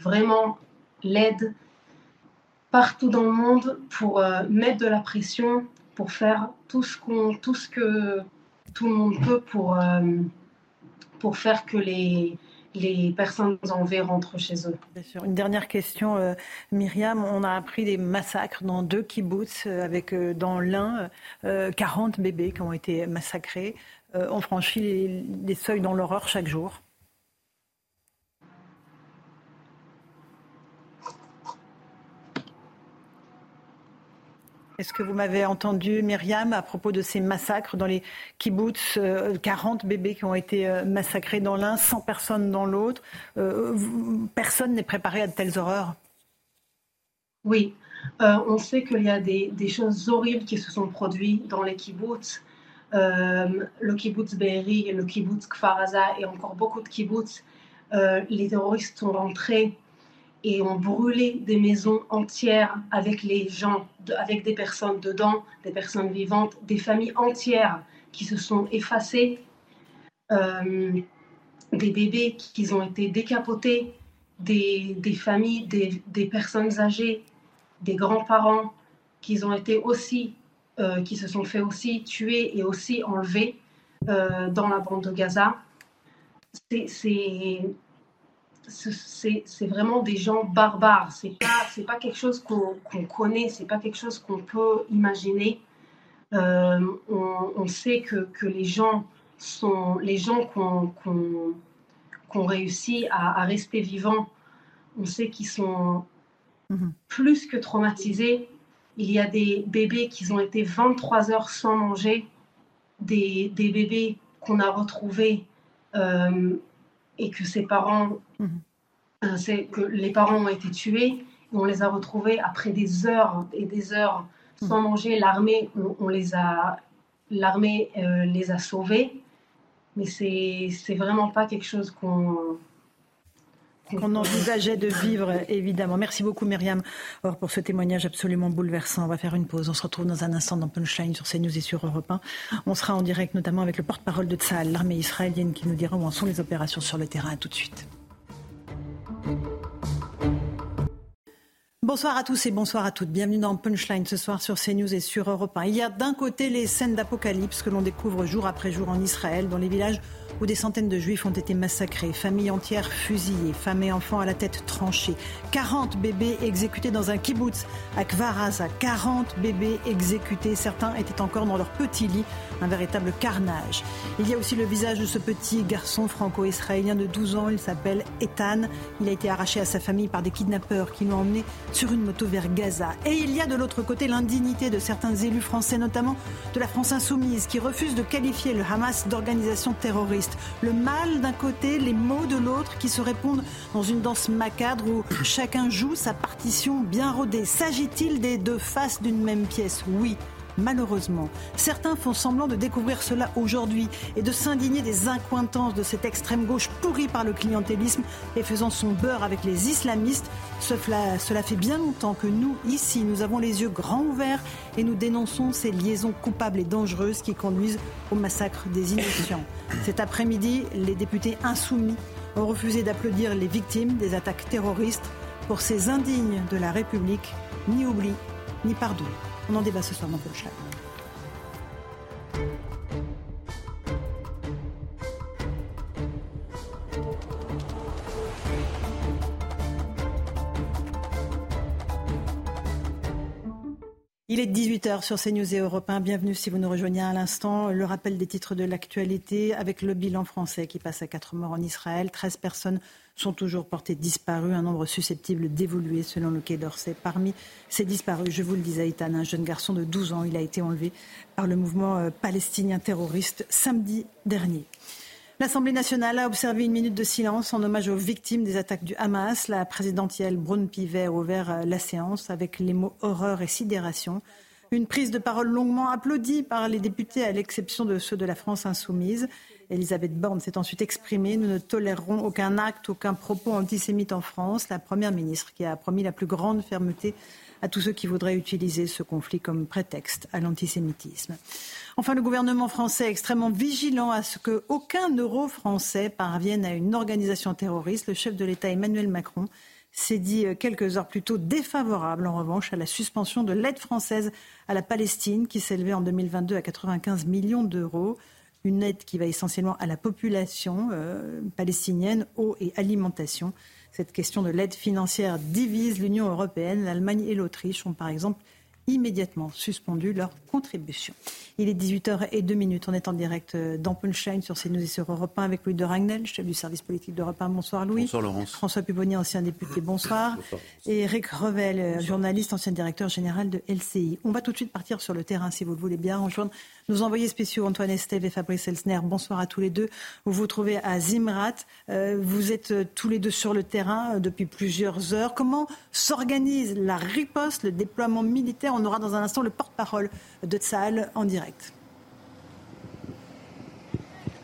vraiment l'aide partout dans le monde pour euh, mettre de la pression, pour faire tout ce, qu'on, tout ce que tout le monde peut pour, euh, pour faire que les, les personnes enlevées rentrent chez eux. Bien sûr. Une dernière question, euh, Myriam. On a appris des massacres dans deux kibbutz, avec dans l'un 40 bébés qui ont été massacrés. on franchit les seuils dans l'horreur chaque jour. Est-ce que vous m'avez entendu, Myriam, à propos de ces massacres dans les kibbutz 40 euh, bébés qui ont été euh, massacrés dans l'un, 100 personnes dans l'autre. Euh, personne n'est préparé à de telles horreurs? Oui, on sait qu'il y a des, choses horribles qui se sont produites dans les kibbutz. le kibbutz Be'eri, le kibbutz Kfar et encore beaucoup de kibbutz. les terroristes sont rentrés et ont brûlé des maisons entières avec les gens, avec des personnes dedans, des personnes vivantes, des familles entières qui se sont effacées, euh, des bébés qui ont été décapotés, des, familles, des, personnes âgées, des grands-parents qui ont été aussi, euh, qui se sont fait aussi tuer et aussi enlevés euh, dans la bande de Gaza. C'est c'est vraiment des gens barbares. C'est pas c'est pas quelque chose qu'on connaît, c'est pas quelque chose qu'on peut imaginer. Euh, on, sait que, que, les gens sont les gens qu'on qu'on réussi à, rester vivants. On sait qu'ils sont mhm. plus que traumatisés. Il y a des bébés qui ont été 23 heures sans manger, des, des bébés qu'on a retrouvés euh, et que ses parents, mhm. euh, c'est que les parents ont été tués et on les a retrouvés après des heures et des heures mhm. sans manger. L'armée, on, les a, l'armée euh, les a sauvés, mais c'est c'est vraiment pas quelque chose qu'on qu'on envisageait de vivre, évidemment. Merci beaucoup, Myriam, Or, pour ce témoignage absolument bouleversant. On va faire une pause. On se retrouve dans un instant dans Punchline sur CNews et sur Europe 1. On sera en direct notamment avec le porte-parole de Tsahal, l'armée israélienne, qui nous dira où en sont les opérations sur le terrain. tout de suite. Bonsoir à tous et bonsoir à toutes. Bienvenue dans Punchline ce soir sur CNews et sur Europe 1. Il y a d'un côté les scènes d'apocalypse que l'on découvre jour après jour en Israël, dans les villages où des centaines de juifs ont été massacrés, familles entières fusillées, femmes et enfants à la tête tranchée, 40 bébés exécutés dans un kibbutz à Kvaraza, 40 bébés exécutés, certains étaient encore dans leur petit lit, un véritable carnage. Il y a aussi le visage de ce petit garçon franco-israélien de 12 ans, il s'appelle Ethan, il a été arraché à sa famille par des kidnappeurs qui l'ont emmené sur une moto vers Gaza. Et il y a de l'autre côté l'indignité de certains élus français, notamment de la France insoumise, qui refusent de qualifier le Hamas d'organisation terroriste. Le mal d'un côté, les mots de l'autre qui se répondent dans une danse macabre où chacun joue sa partition bien rodée. S'agit-il des deux faces d'une même pièce? Oui. Malheureusement, certains font semblant de découvrir cela aujourd'hui et de s'indigner des incointances de cette extrême gauche pourrie par le clientélisme et faisant son beurre avec les islamistes. Cela, cela fait bien longtemps que nous, ici, nous avons les yeux grands ouverts et nous dénonçons ces liaisons coupables et dangereuses qui conduisent au massacre des innocents. Cet après-midi, les députés insoumis ont refusé d'applaudir les victimes des attaques terroristes pour ces indignes de la République, ni oubli, ni pardon. On en débat ce soir dans Punchline. Il est 18h sur CNews et Europe 1. Bienvenue si vous nous rejoignez à l'instant. Le rappel des titres de l'actualité avec le bilan français qui passe à 4 morts en Israël. 13 personnes sont toujours portées disparues, un nombre susceptible d'évoluer selon le Quai d'Orsay. Parmi ces disparus, je vous le disais, Ethan, un jeune garçon de 12 ans, il a été enlevé par le mouvement euh, palestinien terroriste samedi dernier. L'Assemblée nationale a observé une minute de silence en hommage aux victimes des attaques du Hamas. La présidentielle Braun Pivet a ouvert euh, la séance avec les mots horreur et sidération. Une prise de parole longuement applaudie par les députés, à l'exception de ceux de la France insoumise. Elisabeth Borne s'est ensuite exprimée. Nous ne tolérerons aucun acte, aucun propos antisémite en France. La Première ministre qui a promis la plus grande fermeté à tous ceux qui voudraient utiliser ce conflit comme prétexte à l'antisémitisme. Enfin, le gouvernement français est extrêmement vigilant à ce qu'aucun euro français parvienne à une organisation terroriste. Le chef de l'État Emmanuel Macron s'est dit quelques heures plus tôt défavorable, en revanche, à la suspension de l'aide française à la Palestine, qui s'élevait en 2022 à 95 millions d'euros une aide qui va essentiellement à la population euh, palestinienne, eau et alimentation. Cette question de l'aide financière divise l'Union européenne. L'Allemagne et l'Autriche ont par exemple immédiatement suspendu leur contribution. Il est 18h02. On est en direct euh, dans Punchline sur CNews et sur Europe 1 avec Louis de Ragnel, chef du service politique d'Europe 1. Bonsoir Louis. Bonsoir Laurence. François Pupponi, ancien député. Bonsoir. Et Eric Revel, euh, journaliste, ancien directeur général de LCI. On va tout de suite partir sur le terrain, si vous le voulez bien, rejoindre nos envoyés spéciaux Antoine Estève et Fabrice Elsner. Bonsoir à tous les deux. Vous vous trouvez à Zimrat. Euh, vous êtes tous les deux sur le terrain depuis plusieurs heures. Comment s'organise la riposte, le déploiement militaire? On aura dans un instant le porte-parole de Tsahal en direct.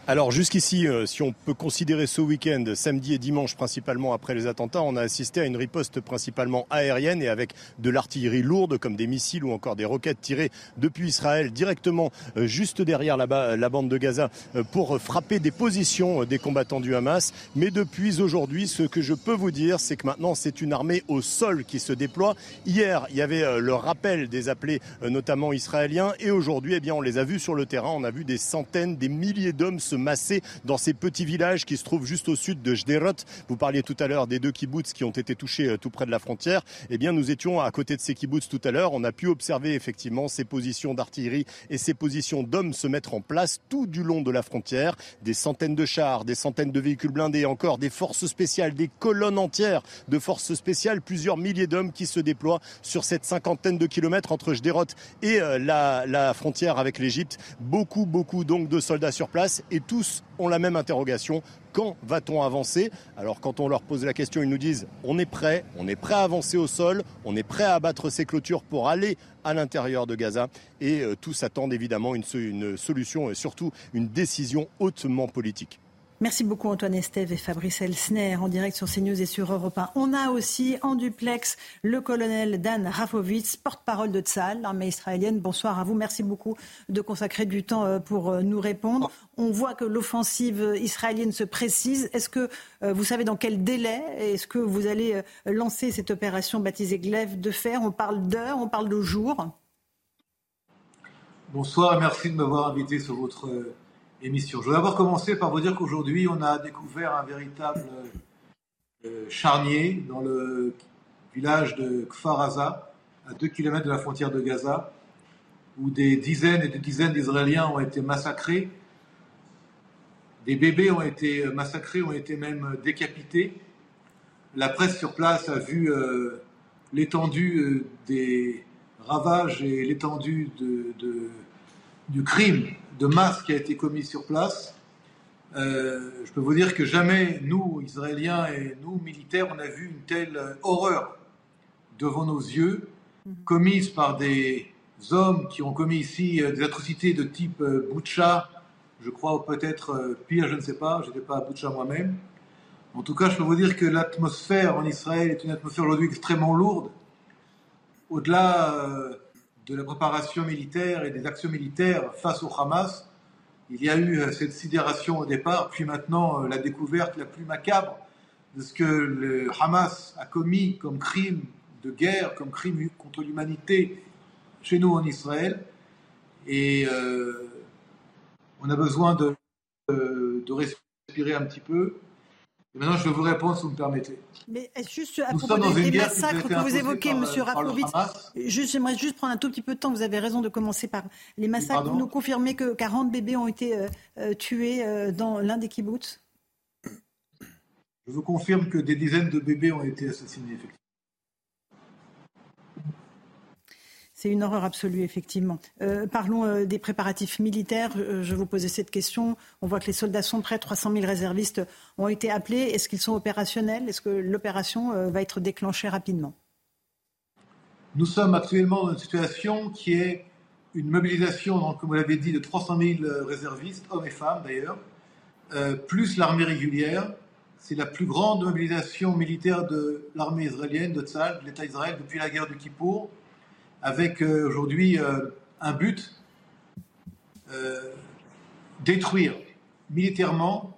Alors jusqu'ici, euh, si on peut considérer ce week-end, samedi et dimanche principalement après les attentats, on a assisté à une riposte principalement aérienne et avec de l'artillerie lourde comme des missiles ou encore des roquettes tirées depuis Israël directement euh, juste derrière la, la bande de Gaza euh, pour frapper des positions des combattants du Hamas. Mais depuis aujourd'hui, ce que je peux vous dire, c'est que maintenant c'est une armée au sol qui se déploie. Hier, il y avait le rappel des appelés, notamment israéliens, et aujourd'hui, eh bien, on les a vus sur le terrain. On a vu des centaines, des milliers d'hommes se massés dans ces petits villages qui se trouvent juste au sud de Jderot. Vous parliez tout à l'heure des deux kibbutz qui ont été touchés euh, tout près de la frontière. Eh bien, nous étions à côté de ces kibbutz tout à l'heure. On a pu observer effectivement ces positions d'artillerie et ces positions d'hommes se mettre en place tout du long de la frontière. Des centaines de chars, des centaines de véhicules blindés, encore des forces spéciales, des colonnes entières de forces spéciales, plusieurs milliers d'hommes qui se déploient sur cette cinquantaine de kilomètres entre Jderot et euh, la, frontière avec l'Égypte. Beaucoup, beaucoup donc de soldats sur place tous ont la même interrogation. Quand va-t-on avancer? Alors quand on leur pose la question, ils nous disent on est prêt, on est prêt à avancer au sol, on est prêt à abattre ces clôtures pour aller à l'intérieur de Gaza. Et euh, tous attendent évidemment une, une solution et surtout une décision hautement politique. Merci beaucoup Antoine Estève et Fabrice Elsner en direct sur CNews et sur Europe 1. On a aussi en duplex le colonel Dan Rafovitz, porte-parole de Tzal, l'armée israélienne. Bonsoir à vous. Merci beaucoup de consacrer du temps euh, pour euh, nous répondre. On voit que l'offensive israélienne se précise. Est-ce que euh, vous savez dans quel délai est-ce que vous allez lancer cette opération baptisée Glaive de fer? On parle d'heures, on parle de jours Bonsoir merci de m'avoir invité sur votre Je voudrais d'abord commencer par vous dire qu'aujourd'hui, on a découvert un véritable euh, charnier dans le village de Kfar Aza, à 2 km de la frontière de Gaza, où des dizaines et des dizaines d'Israéliens ont été massacrés. Des bébés ont été massacrés, ont été même décapités. La presse sur place a vu euh, l'étendue euh, des ravages et l'étendue de, du crime de masse qui a été commis sur place. Euh, je peux vous dire que jamais nous, Israéliens et nous, militaires, on a vu une telle horreur devant nos yeux, mhm. commise par des hommes qui ont commis ici euh, des atrocités de type euh, Boucha, je crois, ou peut-être pire, je ne sais pas, je n'étais pas à Boucha moi-même. En tout cas, je peux vous dire que l'atmosphère en Israël est une atmosphère aujourd'hui extrêmement lourde. Au-delà de la préparation militaire et des actions militaires face au Hamas. Il y a eu euh, cette sidération au départ, puis maintenant euh, la découverte la plus macabre de ce que le Hamas a commis comme crime de guerre, comme crime contre l'humanité chez nous en Israël. Et euh, on a besoin de, de respirer un petit peu maintenant, je vais vous répondre si vous me permettez. Mais juste à propos des, massacres que vous évoquez, M. Rapovitz, j'aimerais juste prendre un tout petit peu de temps. Vous avez raison de commencer par les massacres. Vous nous confirmez que 40 bébés ont été euh, euh, tués euh, dans l'un des kibbutz Je vous confirme que des dizaines de bébés ont été assassinés, effectivement. C'est une horreur absolue, effectivement. Euh, parlons euh, des préparatifs militaires. Euh, je vous posais cette question. On voit que les soldats sont prêts. 300 000 réservistes ont été appelés. Est-ce qu'ils sont opérationnels? Est-ce que l'opération va être déclenchée rapidement? Nous sommes actuellement dans une situation qui est une mobilisation, comme vous l'avez dit, de 300 000 réservistes, hommes et femmes d'ailleurs, plus l'armée régulière. C'est la plus grande mobilisation militaire de l'armée israélienne, de Tzal, de l'État d'Israël, depuis la guerre du Kippour, avec euh, aujourd'hui euh, un but détruire militairement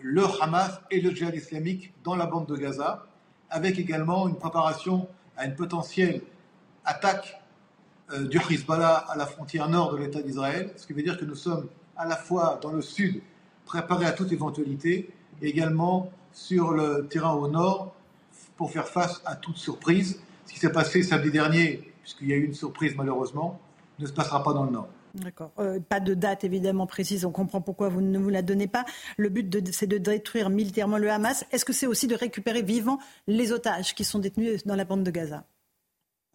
le Hamas et le djihad islamique dans la bande de Gaza, avec également une préparation à une potentielle attaque du Hezbollah à la frontière nord de l'État d'Israël, ce qui veut dire que nous sommes à la fois dans le sud préparé à toute éventualité, et également sur le terrain au nord pour faire face à toute surprise. Ce qui s'est passé samedi dernier, puisqu'il y a eu une surprise malheureusement, ne se passera pas dans le nord. D'accord. Euh, pas de date évidemment précise, on comprend pourquoi vous ne vous la donnez pas. Le but, c'est de détruire militairement le Hamas. Est-ce que c'est aussi de récupérer vivants les otages qui sont détenus dans la bande de Gaza?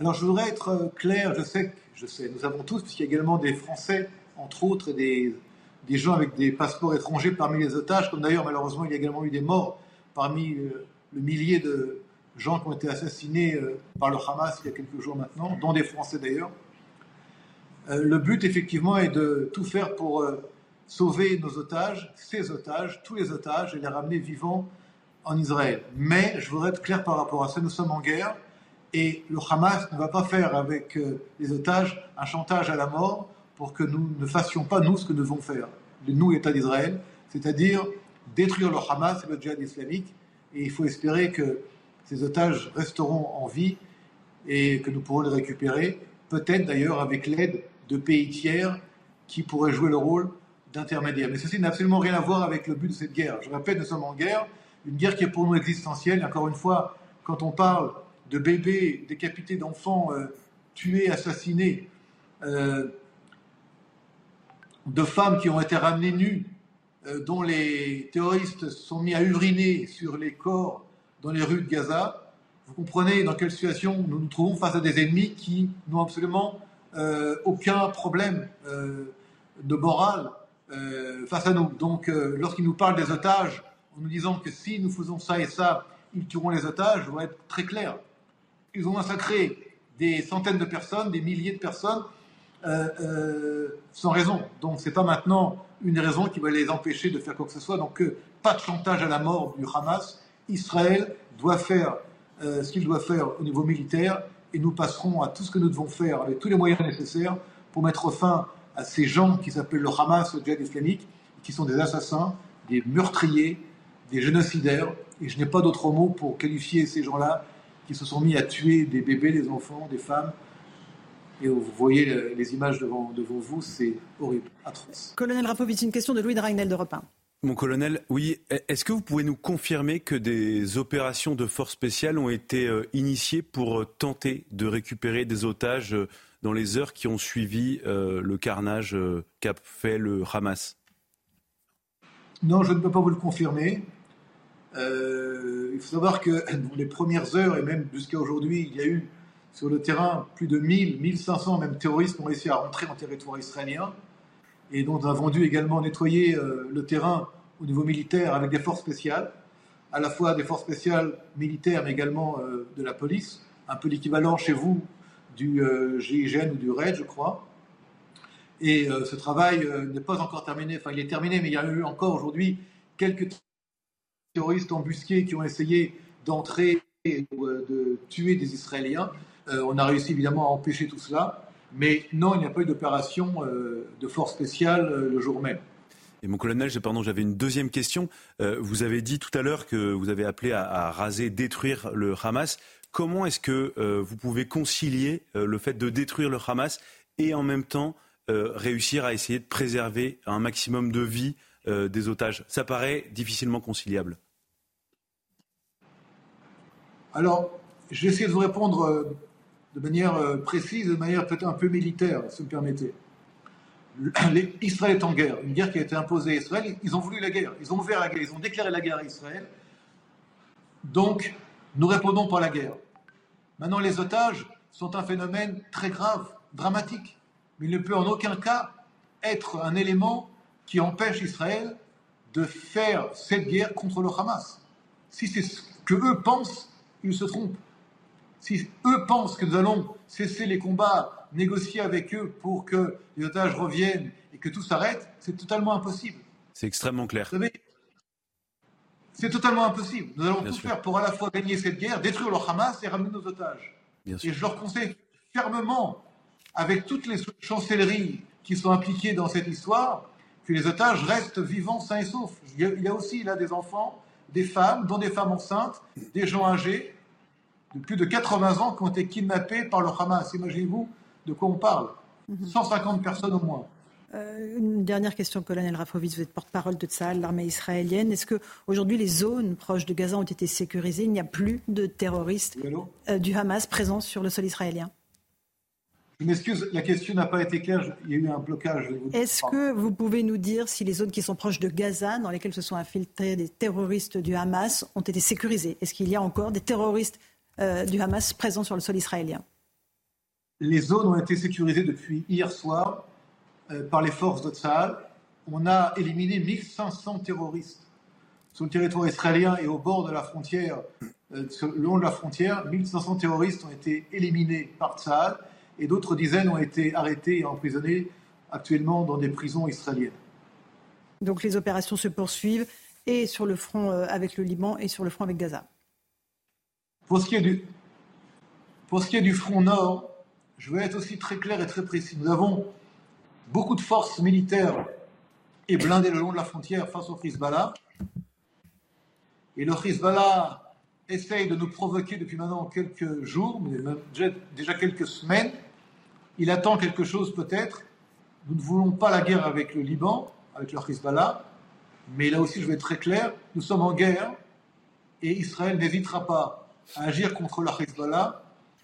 Alors je voudrais être euh, clair, je sais, je sais, nous avons tous, puisqu'il y a également des Français, entre autres, des des gens avec des passeports étrangers parmi les otages, comme d'ailleurs malheureusement il y a également eu des morts parmi euh, le millier de gens qui ont été assassinés euh, par le Hamas il y a quelques jours maintenant, dont des Français d'ailleurs. Euh, le but effectivement est de tout faire pour sauver nos otages, ces otages, tous les otages, et les ramener vivants en Israël. Mais je voudrais être clair par rapport à ça, nous sommes en guerre, et le Hamas ne va pas faire avec les otages un chantage à la mort pour que nous ne fassions pas, nous, ce que nous devons faire, nous, État d'Israël, c'est-à-dire détruire le Hamas et le djihad islamique. Et il faut espérer que ces otages resteront en vie et que nous pourrons les récupérer, peut-être d'ailleurs avec l'aide de pays tiers qui pourraient jouer le rôle d'intermédiaire. Mais ceci n'a absolument rien à voir avec le but de cette guerre. Je répète, nous sommes en guerre, une guerre qui est pour nous existentielle. Encore une fois, quand on parle de bébés décapités, d'enfants euh, tués, assassinés, euh, de femmes qui ont été ramenées nues, euh, dont les terroristes sont mis à uriner sur les corps dans les rues de Gaza, vous comprenez dans quelle situation nous nous trouvons face à des ennemis qui n'ont absolument euh, aucun problème euh, de morale face à nous. Donc lorsqu'ils nous parlent des otages, en nous disant que si nous faisons ça et ça, ils tueront les otages, je voudrais être très clair. Ils ont massacré des centaines de personnes, des milliers de personnes, euh, euh, sans raison. Donc c'est pas maintenant une raison qui va les empêcher de faire quoi que ce soit. Donc euh, pas de chantage à la mort du Hamas. Israël doit faire ce qu'il doit faire au niveau militaire et nous passerons à tout ce que nous devons faire avec tous les moyens nécessaires pour mettre fin à ces gens qui s'appellent le Hamas, le djihad islamique, qui sont des assassins, des meurtriers, des génocidaires. Et je n'ai pas d'autre mot pour qualifier ces gens-là qui se sont mis à tuer des bébés, des enfants, des femmes, et vous voyez les images devant, devant vous, c'est horrible, atroce. Colonel Rapovic, une question de Louis Dragnel de Repin. Mon colonel, oui, est-ce que vous pouvez nous confirmer que des opérations de force spéciale ont été euh, initiées pour euh, tenter de récupérer des otages euh, dans les heures qui ont suivi le carnage qu'a fait le Hamas? Non, je ne peux pas vous le confirmer. il faut savoir que dans les premières heures, et même jusqu'à aujourd'hui, il y a eu sur le terrain, plus de 1000, 1500 même terroristes ont réussi à rentrer en territoire israélien. Et dont nous avons dû également nettoyer euh, le terrain au niveau militaire avec des forces spéciales, à la fois des forces spéciales militaires, mais également euh, de la police, un peu l'équivalent chez vous du euh, GIGN ou du RAID, je crois. Et ce travail n'est pas encore terminé, enfin il est terminé, mais il y a eu encore aujourd'hui quelques terroristes embusqués qui ont essayé d'entrer et de tuer des Israéliens. On a réussi évidemment à empêcher tout cela, mais non, il n'y a pas eu d'opération euh, de force spéciale euh, le jour même. Et mon colonel, pardon, j'avais une deuxième question. vous avez dit tout à l'heure que vous avez appelé à, raser, détruire le Hamas. Comment est-ce que vous pouvez concilier le fait de détruire le Hamas et en même temps réussir à essayer de préserver un maximum de vie des otages? Ça paraît difficilement conciliable. Alors, je vais essayer de vous répondre de manière euh, précise, de manière peut-être un peu militaire, si vous me permettez. Israël est en guerre, une guerre qui a été imposée à Israël. Ils ont voulu la guerre, ils ont ouvert la guerre, ils ont déclaré la guerre à Israël. Donc, nous répondons par la guerre. Maintenant, les otages sont un phénomène très grave, dramatique, mais il ne peut en aucun cas être un élément qui empêche Israël de faire cette guerre contre le Hamas. Si c'est ce que eux pensent, ils se trompent. Si eux pensent que nous allons cesser les combats, négocier avec eux pour que les otages reviennent et que tout s'arrête, c'est totalement impossible. C'est extrêmement clair. Vous savez, c'est totalement impossible. Nous allons tout faire pour à la fois gagner cette guerre, détruire le Hamas et ramener nos otages. Et je leur conseille fermement, avec toutes les chancelleries qui sont impliquées dans cette histoire, que les otages restent vivants, sains et saufs. Il y a aussi là des enfants, des femmes, dont des femmes enceintes, des gens âgés de plus de 80 ans qui ont été kidnappés par le Hamas. Imaginez-vous de quoi on parle. 150 mhm. personnes au moins. Euh, une dernière question, colonel Rafovitz, vous êtes porte-parole de Tsahal, l'armée israélienne. Est-ce qu'aujourd'hui les zones proches de Gaza ont été sécurisées? Il n'y a plus de terroristes euh, du Hamas présents sur le sol israélien je m'excuse, la question n'a pas été claire, il y a eu un blocage. Est-ce que vous pouvez nous dire si les zones qui sont proches de Gaza, dans lesquelles se sont infiltrés des terroristes du Hamas, ont été sécurisées? Est-ce qu'il y a encore des terroristes euh, du Hamas présents sur le sol israélien Les zones ont été sécurisées depuis hier soir euh, par les forces de Tzahal. On a éliminé 1500 terroristes sur le territoire israélien et au bord de la frontière, euh, le long de la frontière. 1500 terroristes ont été éliminés par Tzahal et d'autres dizaines ont été arrêtés et emprisonnés actuellement dans des prisons israéliennes. Donc les opérations se poursuivent et sur le front avec le Liban et sur le front avec Gaza. Pour ce qui est du, front nord, je veux être aussi très clair et très précis. Nous avons beaucoup de forces militaires et blindées le long de la frontière face au Hezbollah. Et le Hezbollah essaye de nous provoquer depuis maintenant quelques jours, mais déjà quelques semaines, il attend quelque chose peut-être. Nous ne voulons pas la guerre avec le Liban, avec le Hezbollah, mais là aussi je vais être très clair, nous sommes en guerre et Israël n'hésitera pas à agir contre le Hezbollah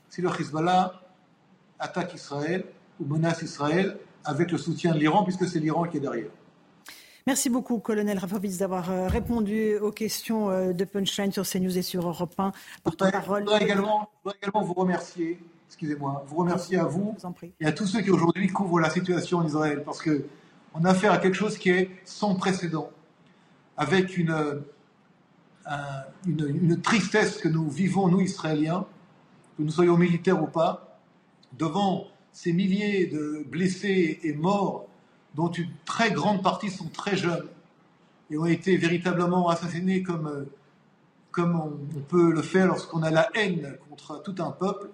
si le Hezbollah attaque Israël ou menace Israël avec le soutien de l'Iran, puisque c'est l'Iran qui est derrière. Merci beaucoup, colonel Rafovitz, d'avoir euh, répondu aux questions euh, de Punchline sur CNews et sur Europe 1. Porte-parole. Je voudrais également, également vous remercier excusez-moi, vous remercier à vous et à tous ceux qui aujourd'hui couvrent la situation en Israël, parce que on a affaire à quelque chose qui est sans précédent, avec une, une, une, tristesse que nous vivons, nous Israéliens, que nous soyons militaires ou pas, devant ces milliers de blessés et morts, dont une très grande partie sont très jeunes et ont été véritablement assassinés comme, comme on peut le faire lorsqu'on a la haine contre tout un peuple,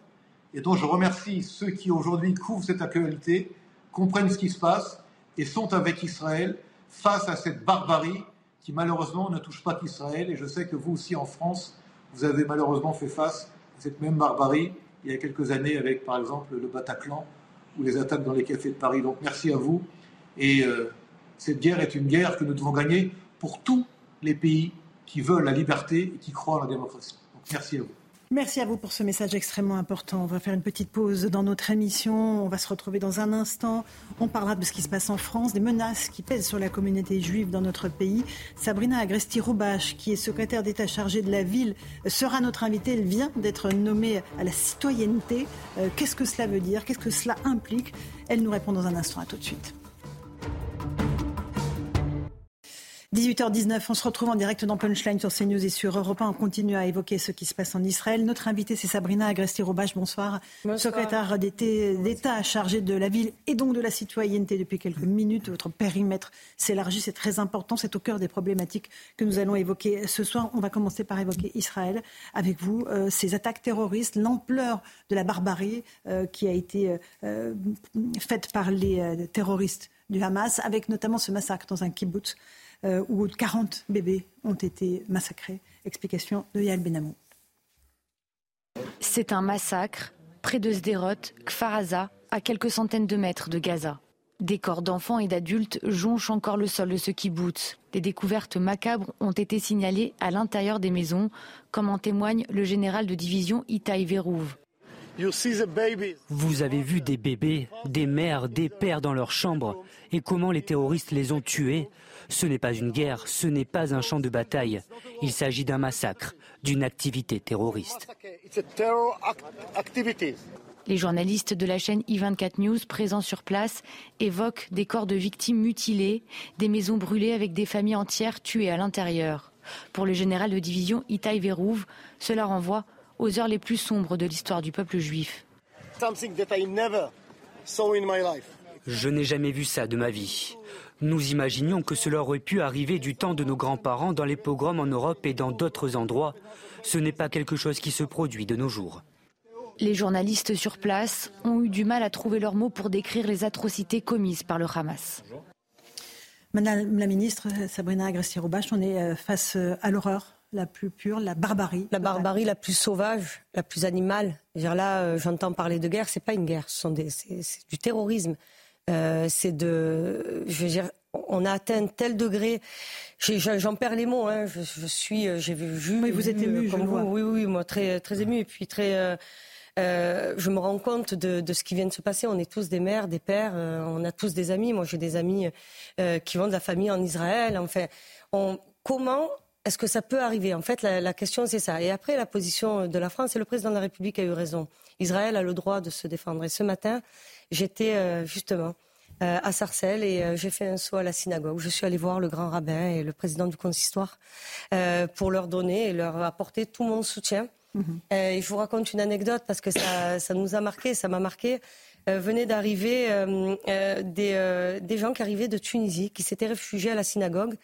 et donc je remercie ceux qui aujourd'hui couvrent cette actualité, comprennent ce qui se passe et sont avec Israël face à cette barbarie qui malheureusement ne touche pas qu'Israël. Et je sais que vous aussi en France, vous avez malheureusement fait face à cette même barbarie il y a quelques années avec par exemple le Bataclan ou les attaques dans les cafés de Paris. Donc merci à vous. Et euh, cette guerre est une guerre que nous devons gagner pour tous les pays qui veulent la liberté et qui croient en la démocratie. Donc merci à vous. Merci à vous pour ce message extrêmement important. On va faire une petite pause dans notre émission. On va se retrouver dans un instant. On parlera de ce qui se passe en France, des menaces qui pèsent sur la communauté juive dans notre pays. Sabrina Agresti-Roubache, qui est secrétaire d'État chargée de la ville, sera notre invitée. Elle vient d'être nommée à la citoyenneté. Euh, qu'est-ce que cela veut dire? Qu'est-ce que cela implique? Elle nous répond dans un instant. À tout de suite. 18h19, on se retrouve en direct dans Punchline sur CNews et sur Europe 1. On continue à évoquer ce qui se passe en Israël. Notre invitée, c'est Sabrina Agresti-Roubache. Bonsoir. Bonsoir. Secrétaire d'État chargée de la ville et donc de la citoyenneté depuis quelques minutes. Votre périmètre s'élargit, c'est très important. C'est au cœur des problématiques que nous allons évoquer ce soir. On va commencer par évoquer Israël avec vous. Euh, ces attaques terroristes, l'ampleur de la barbarie euh, qui a été euh, faite par les terroristes du Hamas, avec notamment ce massacre dans un kibbutz euh, où 40 bébés ont été massacrés. Explication de Yael Benamou. C'est un massacre près de Sderot, Kfaraza, à quelques centaines de mètres de Gaza. Des corps d'enfants et d'adultes jonchent encore le sol de ce kibbutz. Des découvertes macabres ont été signalées à l'intérieur des maisons, comme en témoigne le général de division Itaï Verouv. Vous avez vu des bébés, des mères, des pères dans leurs chambres et comment les terroristes les ont tués? Ce n'est pas une guerre, ce n'est pas un champ de bataille. Il s'agit d'un massacre, d'une activité terroriste. Les journalistes de la chaîne i24 News présents sur place évoquent des corps de victimes mutilés, des maisons brûlées avec des familles entières tuées à l'intérieur. Pour le général de division Itaï Verouv, cela renvoie aux heures les plus sombres de l'histoire du peuple juif. Je n'ai jamais vu ça de ma vie. Nous imaginions que cela aurait pu arriver du temps de nos grands-parents dans les pogroms en Europe et dans d'autres endroits. Ce n'est pas quelque chose qui se produit de nos jours. Les journalistes sur place ont eu du mal à trouver leurs mots pour décrire les atrocités commises par le Hamas. Madame la ministre Sabrina Agresti-Roubache, on est euh, face euh, à l'horreur la plus pure, la barbarie. La barbarie la plus sauvage, la plus animale. Là, euh, j'entends parler de guerre, c'est pas une guerre, c'est du terrorisme. c'est de, je veux dire, on a atteint tel degré. J'en perds les mots. Hein. Je, suis, j'ai vu. Oui, vous êtes ému, comme vous. Oui, oui, moi très, très ému et puis très. Euh, je me rends compte de, ce qui vient de se passer. On est tous des mères, des pères, euh, on a tous des amis. Moi, j'ai des amis euh, qui vont de la famille en Israël. Enfin, comment est-ce que ça peut arriver? En fait, la, question, c'est ça. Et après, la position de la France, et le président de la République a eu raison. Israël a le droit de se défendre. Et ce matin, j'étais justement à Sarcelles et j'ai fait un saut à la synagogue. Je suis allée voir le grand rabbin et le président du consistoire pour leur donner et leur apporter tout mon soutien. Mhm. Euh, je vous raconte une anecdote parce que ça, ça nous a marqué, ça m'a marqué. Euh, venait d'arriver euh, euh, des, des, gens qui arrivaient de Tunisie, qui s'étaient réfugiés à la synagogue.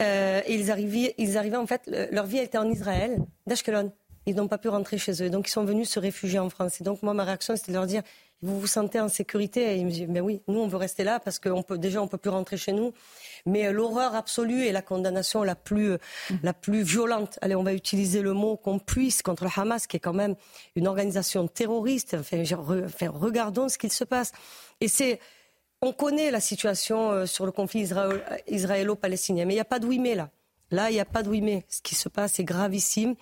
Et ils arrivaient, ils arrivaient en fait, leur vie était en Israël, d'Ashkelon. Ils n'ont pas pu rentrer chez eux. Donc ils sont venus se réfugier en France. Et donc moi, ma réaction, c'était de leur dire, vous vous sentez en sécurité? Et ils me disent, mais oui, nous, on veut rester là parce que peut, déjà, on peut plus rentrer chez nous. Mais euh, l'horreur absolue et la condamnation la plus, euh, la plus violente, allez, on va utiliser le mot qu'on puisse contre le Hamas, qui est quand même une organisation terroriste. Enfin, enfin regardons ce qu'il se passe. Et c'est, on connaît la situation euh, sur le conflit israélo-palestinien, mais il n'y a pas de oui mais là. Là, il n'y a pas de oui mais. Ce qui se passe est gravissime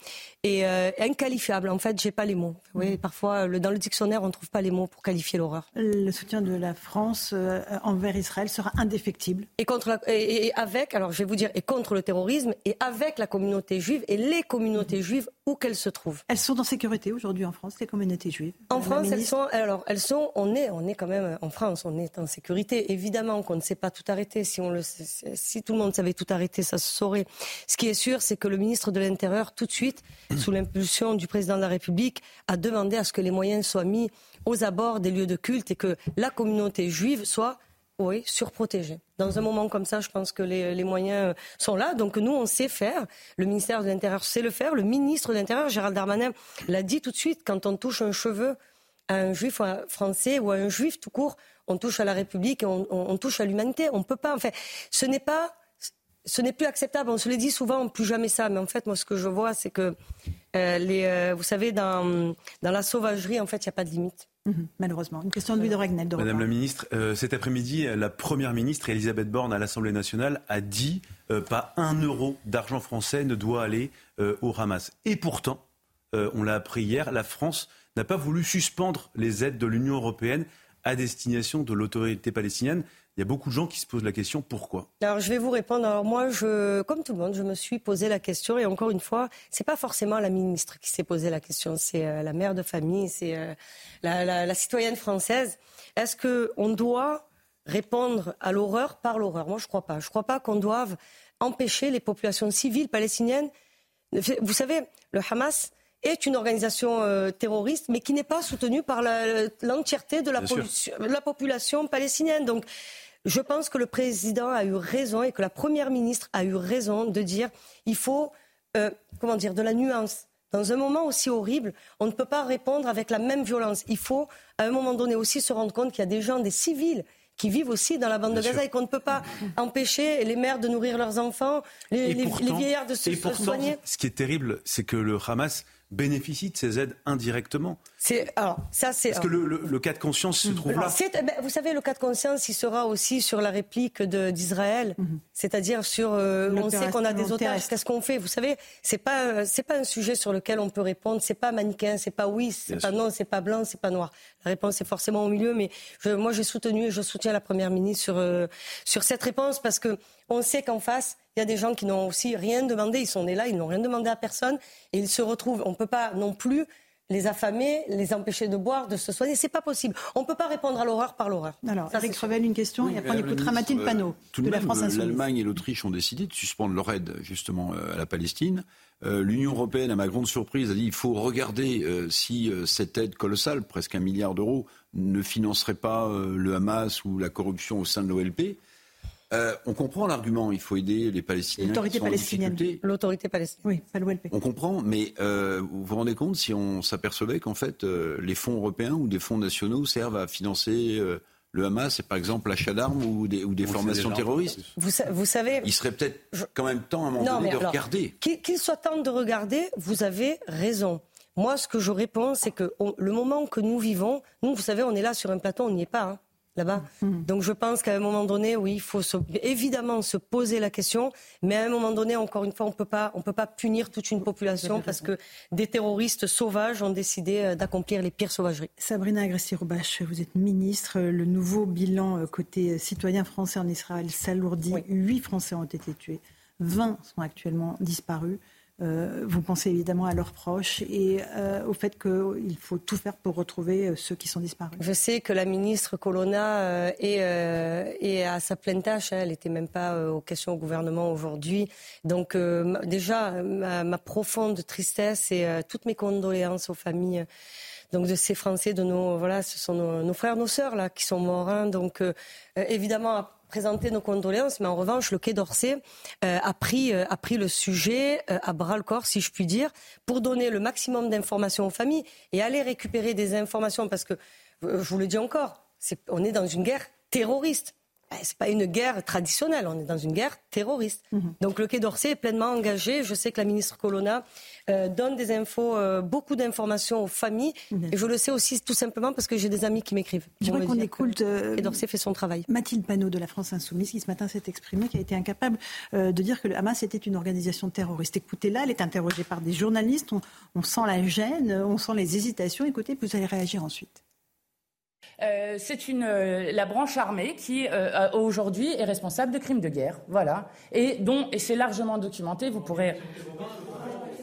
et euh, inqualifiable. En fait, j'ai pas les mots. Oui, parfois, le, dans le dictionnaire, on ne trouve pas les mots pour qualifier l'horreur. Le soutien de la France euh, envers Israël sera indéfectible. Et contre et, avec, alors je vais vous dire, et contre le terrorisme et avec la communauté juive et les communautés juives où qu'elles se trouvent. Elles sont en sécurité aujourd'hui en France, les communautés juives. En France, elles sont. Alors, elles sont. On est, on est quand même en France. On est en sécurité. Évidemment qu'on ne sait pas tout arrêter. Si on le, si tout le monde savait tout arrêter, ça se saurait. Ce qui est sûr, c'est que le ministre de l'Intérieur, tout de suite, sous l'impulsion du président de la République, a demandé à ce que les moyens soient mis aux abords des lieux de culte et que la communauté juive soit oui, surprotégée. Dans un moment comme ça, je pense que les, moyens sont là. Donc nous, on sait faire. Le ministère de l'Intérieur sait le faire. Le ministre de l'Intérieur, Gérald Darmanin, l'a dit tout de suite. Quand on touche un cheveu à un juif français ou à un juif tout court, on touche à la République et on, on touche à l'humanité. On ne peut pas. Enfin, ce n'est pas ce n'est plus acceptable. On se le dit souvent, plus jamais ça. Mais en fait, moi, ce que je vois, c'est que, euh, les, euh, vous savez, dans, dans la sauvagerie, en fait, il n'y a pas de limite. Mhm, malheureusement. Une question de Louis de Ragnel. Madame la ministre, euh, cet après-midi, la première ministre, Elisabeth Borne, à l'Assemblée nationale, a dit pas un euro d'argent français ne doit aller au Hamas. Et pourtant, on l'a appris hier, la France n'a pas voulu suspendre les aides de l'Union européenne à destination de l'autorité palestinienne. Il y a beaucoup de gens qui se posent la question pourquoi? Alors je vais vous répondre. Alors moi, je, comme tout le monde, je me suis posé la question et encore une fois, c'est pas forcément la ministre qui s'est posé la question, c'est euh, la mère de famille, c'est euh, la, citoyenne française. Est-ce que on doit répondre à l'horreur par l'horreur? Moi, je crois pas. Je crois pas qu'on doive empêcher les populations civiles palestiniennes. Vous savez, le Hamas est une organisation euh, terroriste, mais qui n'est pas soutenue par l'entièreté de la, la population palestinienne. Donc je pense que le président a eu raison et que la première ministre a eu raison de dire il faut, euh, comment dire, de la nuance. Dans un moment aussi horrible, on ne peut pas répondre avec la même violence. Il faut, à un moment donné aussi, se rendre compte qu'il y a des gens, des civils, qui vivent aussi dans la bande de Gaza et qu'on ne peut pas empêcher les mères de nourrir leurs enfants, les, vieillards de se, et pourtant, soigner. Ce qui est terrible, c'est que le Hamas bénéficie de ces aides indirectement. C'est alors ça c'est. Parce que le, cas de conscience se trouve là. Ben, vous savez, le cas de conscience, il sera aussi sur la réplique d'Israël, mhm. c'est-à-dire sur. Euh, on sait qu'on a des otages. Qu'est-ce qu'on fait? Vous savez, c'est pas c'est pas un sujet sur lequel on peut répondre. C'est pas manichéen. C'est pas oui, c'est pas non, c'est pas blanc, c'est pas noir. La réponse est forcément au milieu. Mais moi, j'ai soutenu et je soutiens la première ministre sur euh, sur cette réponse parce que on sait qu'en face, il y a des gens qui n'ont aussi rien demandé. Ils sont nés là, ils n'ont rien demandé à personne et ils se retrouvent. On ne peut pas non plus les affamer, les empêcher de boire, de se soigner. C'est pas possible. On ne peut pas répondre à l'horreur par l'horreur. Alors, Ça, Revel, une question, et après on écoutera Mathilde Panot de, la France Insoumise. L'Allemagne et l'Autriche ont décidé de suspendre leur aide justement à la Palestine. L'Union européenne, à ma grande surprise, a dit qu'il faut regarder si cette aide colossale, presque un milliard d'euros, ne financerait pas le Hamas ou la corruption au sein de l'OLP. Euh, on comprend l'argument, il faut aider les Palestiniens. L'autorité palestinienne. L'autorité palestinienne. Oui, l'OLP. On comprend, mais euh, vous vous rendez compte si on s'apercevait qu'en fait, euh, les fonds européens ou des fonds nationaux servent à financer le Hamas et par exemple l'achat d'armes ou des, ou des formations terroristes. Vous, vous, savez. Il serait peut-être quand même temps à un moment donné de regarder. Qu'il soit temps de regarder, vous avez raison. Moi, ce que je réponds, c'est que le moment que nous vivons, nous, vous savez, on est là sur un plateau, on n'y est pas. Hein là-bas. Mm-hmm. Donc je pense qu'à un moment donné, oui, il faut évidemment se poser la question, mais à un moment donné, encore une fois, on peut pas, on peut pas punir toute une population parce que des terroristes sauvages ont décidé euh, d'accomplir les pires sauvageries. Sabrina Agresti-Roubache, vous êtes ministre. Le nouveau bilan euh, côté citoyens français en Israël s'alourdit. Huit Français ont été tués. 20 sont actuellement disparus. Euh, vous pensez évidemment à leurs proches et euh, au fait qu'il faut tout faire pour retrouver euh, ceux qui sont disparus. Je sais que la ministre Colonna est, à sa pleine tâche. Hein. elle n'était même pas aux questions au gouvernement aujourd'hui. Donc déjà, ma, profonde tristesse et toutes mes condoléances aux familles donc de ces Français, de nos voilà, ce sont nos, frères, nos sœurs là qui sont morts. Hein. donc évidemment présenter nos condoléances, mais en revanche, le Quai d'Orsay euh, a, pris, euh, a pris le sujet euh, à bras le corps, si je puis dire, pour donner le maximum d'informations aux familles et aller récupérer des informations, parce que, je vous le dis encore, on est dans une guerre terroriste. Ce n'est pas une guerre traditionnelle, on est dans une guerre terroriste. Mhm. Donc le Quai d'Orsay est pleinement engagé. Je sais que la ministre Colonna euh, donne des infos, euh, beaucoup d'informations aux familles. Mhm. Et je le sais aussi tout simplement parce que j'ai des amis qui m'écrivent. J'aimerais qu'on écoute. Euh, Quai d'Orsay fait son travail. Mathilde Panot de la France Insoumise qui ce matin s'est exprimée, qui a été incapable de dire que le Hamas était une organisation terroriste. Écoutez-la, elle est interrogée par des journalistes. On, on sent la gêne, on sent les hésitations. Écoutez, vous allez réagir ensuite. Euh, c'est une euh, la branche armée qui euh, aujourd'hui est responsable de crimes de guerre, voilà, et dont et c'est largement documenté. Vous pourrez.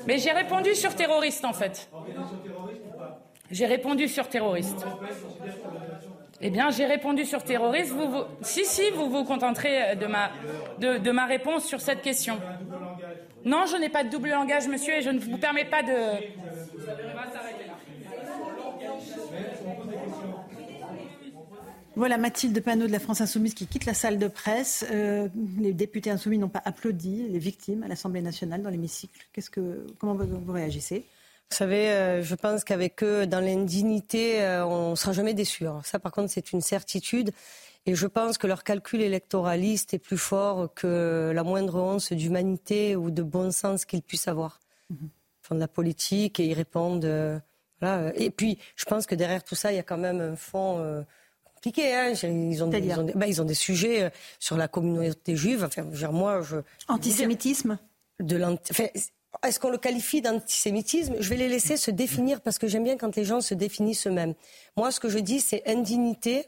Mais j'ai répondu sur terroriste en fait. J'ai répondu sur terroriste. Eh bien, j'ai répondu sur terroriste. Vous, Si, si, vous vous contenterez de ma, de, de ma réponse sur cette question. Non, je n'ai pas de double langage, monsieur, et je ne vous permets pas de. Voilà Mathilde Panot de la France Insoumise qui quitte la salle de presse. Euh, les députés insoumis n'ont pas applaudi les victimes à l'Assemblée nationale dans l'hémicycle. Qu'est-ce que, comment vous, réagissez? Vous savez, euh, je pense qu'avec eux, dans l'indignité, euh, on ne sera jamais déçu. ça, par contre, c'est une certitude. Et je pense que leur calcul électoraliste est plus fort que la moindre once d'humanité ou de bon sens qu'ils puissent avoir. Ils font de la politique et ils répondent. voilà. Et puis, je pense que derrière tout ça, il y a quand même un fond compliqué. Hein. Ils, ont, ils, ont des, bah, ils ont des sujets euh, sur la communauté juive. Enfin, moi, je, Antisémitisme de enfin, Est-ce qu'on le qualifie d'antisémitisme? Je vais les laisser se définir parce que j'aime bien quand les gens se définissent eux-mêmes. Moi, ce que je dis, c'est indignité,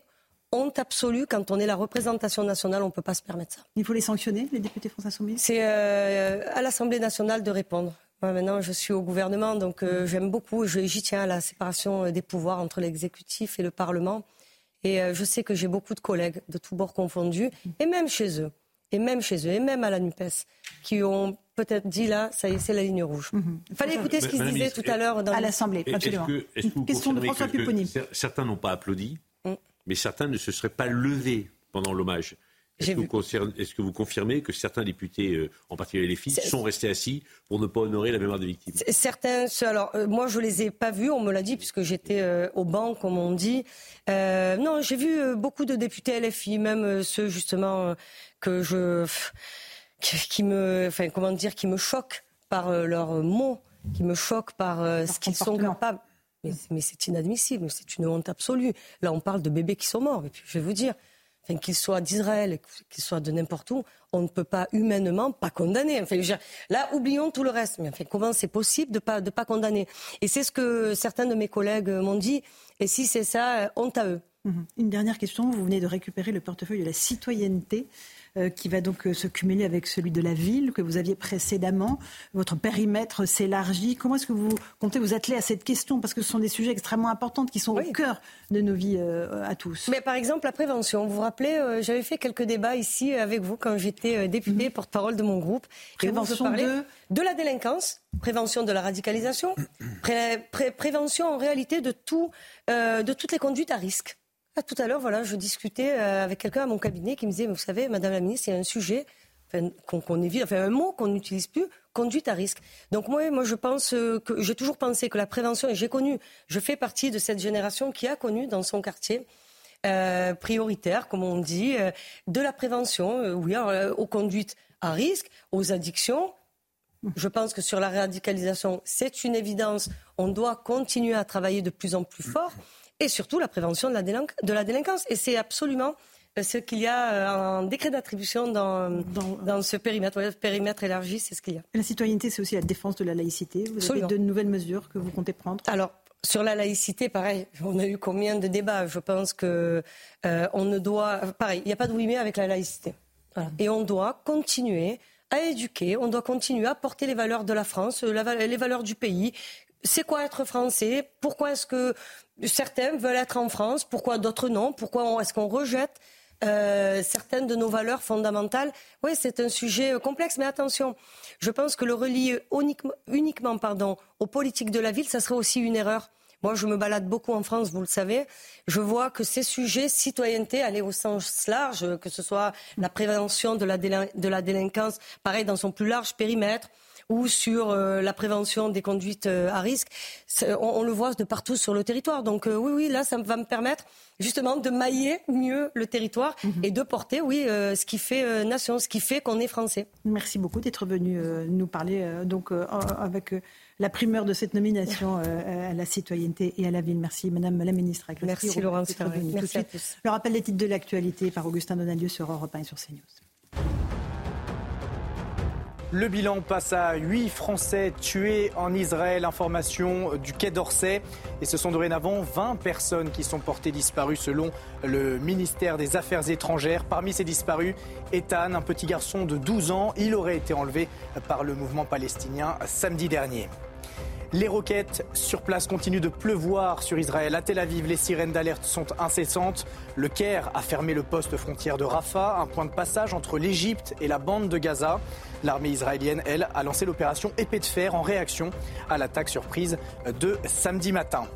honte absolue. Quand on est la représentation nationale, on ne peut pas se permettre ça. Il faut les sanctionner, les députés français insoumis? C'est euh, à l'Assemblée nationale de répondre. Moi, maintenant, je suis au gouvernement, donc euh, j'aime beaucoup, j'y tiens à la séparation des pouvoirs entre l'exécutif et le Parlement. Et euh, je sais que j'ai beaucoup de collègues de tous bords confondus, et même chez eux, et même chez eux, et même à la NUPES, qui ont peut-être dit là, ça y est, c'est la ligne rouge. Mhm. Il fallait écouter ce qu'ils disaient tout à l'heure à l'Assemblée. Est-ce que, question de François Pupponi. Certains n'ont pas applaudi, mm. mais certains ne se seraient pas levés pendant l'hommage? Est-ce que, vous confirmez que certains députés, euh, en particulier les filles, sont restés assis pour ne pas honorer la mémoire des victimes? Certains, alors euh, moi je les ai pas vus, on me l'a dit puisque j'étais euh, au banc, comme on dit. non, j'ai vu beaucoup de députés LFI, même ceux justement que je, qui me, enfin comment dire, qui me choquent par leurs mots, qui me choquent par ce qu'ils sont capables. Mais, c'est inadmissible, c'est une honte absolue. Là, on parle de bébés qui sont morts. Et puis, je vais vous dire, enfin, qu'il soit d'Israël, qu'il soit de n'importe où, on ne peut pas humainement pas condamner. Enfin, là, oublions tout le reste. Mais enfin, comment c'est possible de pas de pas condamner? Et c'est ce que certains de mes collègues m'ont dit. Et si c'est ça, honte à eux. Mhm. Une dernière question. Vous venez de récupérer le portefeuille de la citoyenneté. Euh, qui va donc se cumuler avec celui de la ville que vous aviez précédemment. Votre périmètre s'élargit. Comment est-ce que vous comptez vous atteler à cette question? Parce que ce sont des sujets extrêmement importants qui sont au cœur de nos vies à tous. Mais par exemple, la prévention. Vous vous rappelez, j'avais fait quelques débats ici avec vous quand j'étais députée, mhm. porte-parole de mon groupe. Prévention de... de la délinquance, prévention de la radicalisation, prévention en réalité de, tout, de toutes les conduites à risque. Ah, tout à l'heure, voilà, je discutais euh, avec quelqu'un à mon cabinet qui me disait, vous savez, Madame la Ministre, il y a un sujet qu'on évite, enfin un mot qu'on n'utilise plus, conduite à risque. Donc moi, moi je pense euh, que j'ai toujours pensé que la prévention, et j'ai connu, je fais partie de cette génération qui a connu dans son quartier euh, prioritaire, comme on dit, de la prévention, oui, aux conduites à risque, aux addictions. Je pense que sur la radicalisation, c'est une évidence. On doit continuer à travailler de plus en plus fort et surtout la prévention de la, de la délinquance. Et c'est absolument euh, ce qu'il y a en euh, décret d'attribution dans, dans, ce périmètre. Le périmètre élargi, c'est ce qu'il y a. La citoyenneté, c'est aussi la défense de la laïcité. Vous avez de nouvelles mesures que vous comptez prendre? Alors, sur la laïcité, pareil, on a eu combien de débats? Je pense que euh, on ne doit, pareil, il n'y a pas de oui mais avec la laïcité. Et on doit continuer à éduquer, on doit continuer à porter les valeurs de la France, les valeurs du pays. C'est quoi être français? Pourquoi est-ce que certains veulent être en France, pourquoi d'autres non? Pourquoi est-ce qu'on rejette euh, certaines de nos valeurs fondamentales? Oui, c'est un sujet euh, complexe, mais attention, je pense que le relier uniquement, pardon, aux politiques de la ville, ça serait aussi une erreur. Moi, je me balade beaucoup en France, vous le savez. Je vois que ces sujets, citoyenneté, aller au sens large, que ce soit la prévention de la, de la délinquance, pareil, dans son plus large périmètre, ou sur euh, la prévention des conduites euh, à risque. On, le voit de partout sur le territoire. Donc euh, oui, oui, là, ça va me permettre justement de mailler mieux le territoire mhm. et de porter, oui, ce qui fait nation, ce qui fait qu'on est français. Merci beaucoup d'être venu nous parler donc avec la primeur de cette nomination à la citoyenneté et à la ville. Merci, Madame la Ministre. Merci, Laurence. Merci à tous. Le rappel des titres de l'actualité par Augustin Donadieu sur Europe 1 et sur CNews. Le bilan passe à 8 Français tués en Israël. Information du Quai d'Orsay. Et ce sont dorénavant 20 personnes qui sont portées disparues selon le ministère des Affaires étrangères. Parmi ces disparus, Ethan, un petit garçon de 12 ans. Il aurait été enlevé par le mouvement palestinien samedi dernier. Les roquettes sur place continuent de pleuvoir sur Israël. À Tel Aviv, les sirènes d'alerte sont incessantes. Le Caire a fermé le poste frontière de Rafah, un point de passage entre l'Égypte et la bande de Gaza. L'armée israélienne, elle, a lancé l'opération Épée de fer en réaction à l'attaque surprise de samedi matin.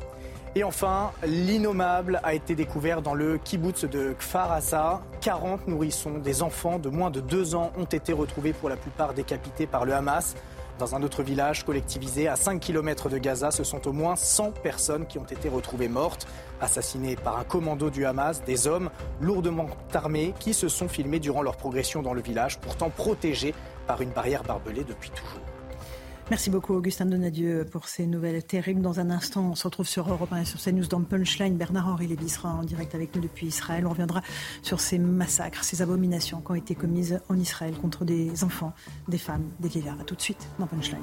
Et enfin, l'innommable a été découvert dans le kibbutz de Kfar Asa. 40 nourrissons, des enfants de moins de 2 ans, ont été retrouvés pour la plupart décapités par le Hamas. Dans un autre village collectivisé à 5 km de Gaza, ce sont au moins 100 personnes qui ont été retrouvées mortes, assassinées par un commando du Hamas, des hommes lourdement armés qui se sont filmés durant leur progression dans le village, pourtant protégés par une barrière barbelée depuis toujours. Merci beaucoup Augustin Donadieu pour ces nouvelles terribles. Dans un instant, on se retrouve sur Europe 1 et sur CNews dans Punchline. Bernard-Henri Lévy sera en direct avec nous depuis Israël. On reviendra sur ces massacres, ces abominations qui ont été commises en Israël contre des enfants, des femmes, des vieillards. A tout de suite dans Punchline.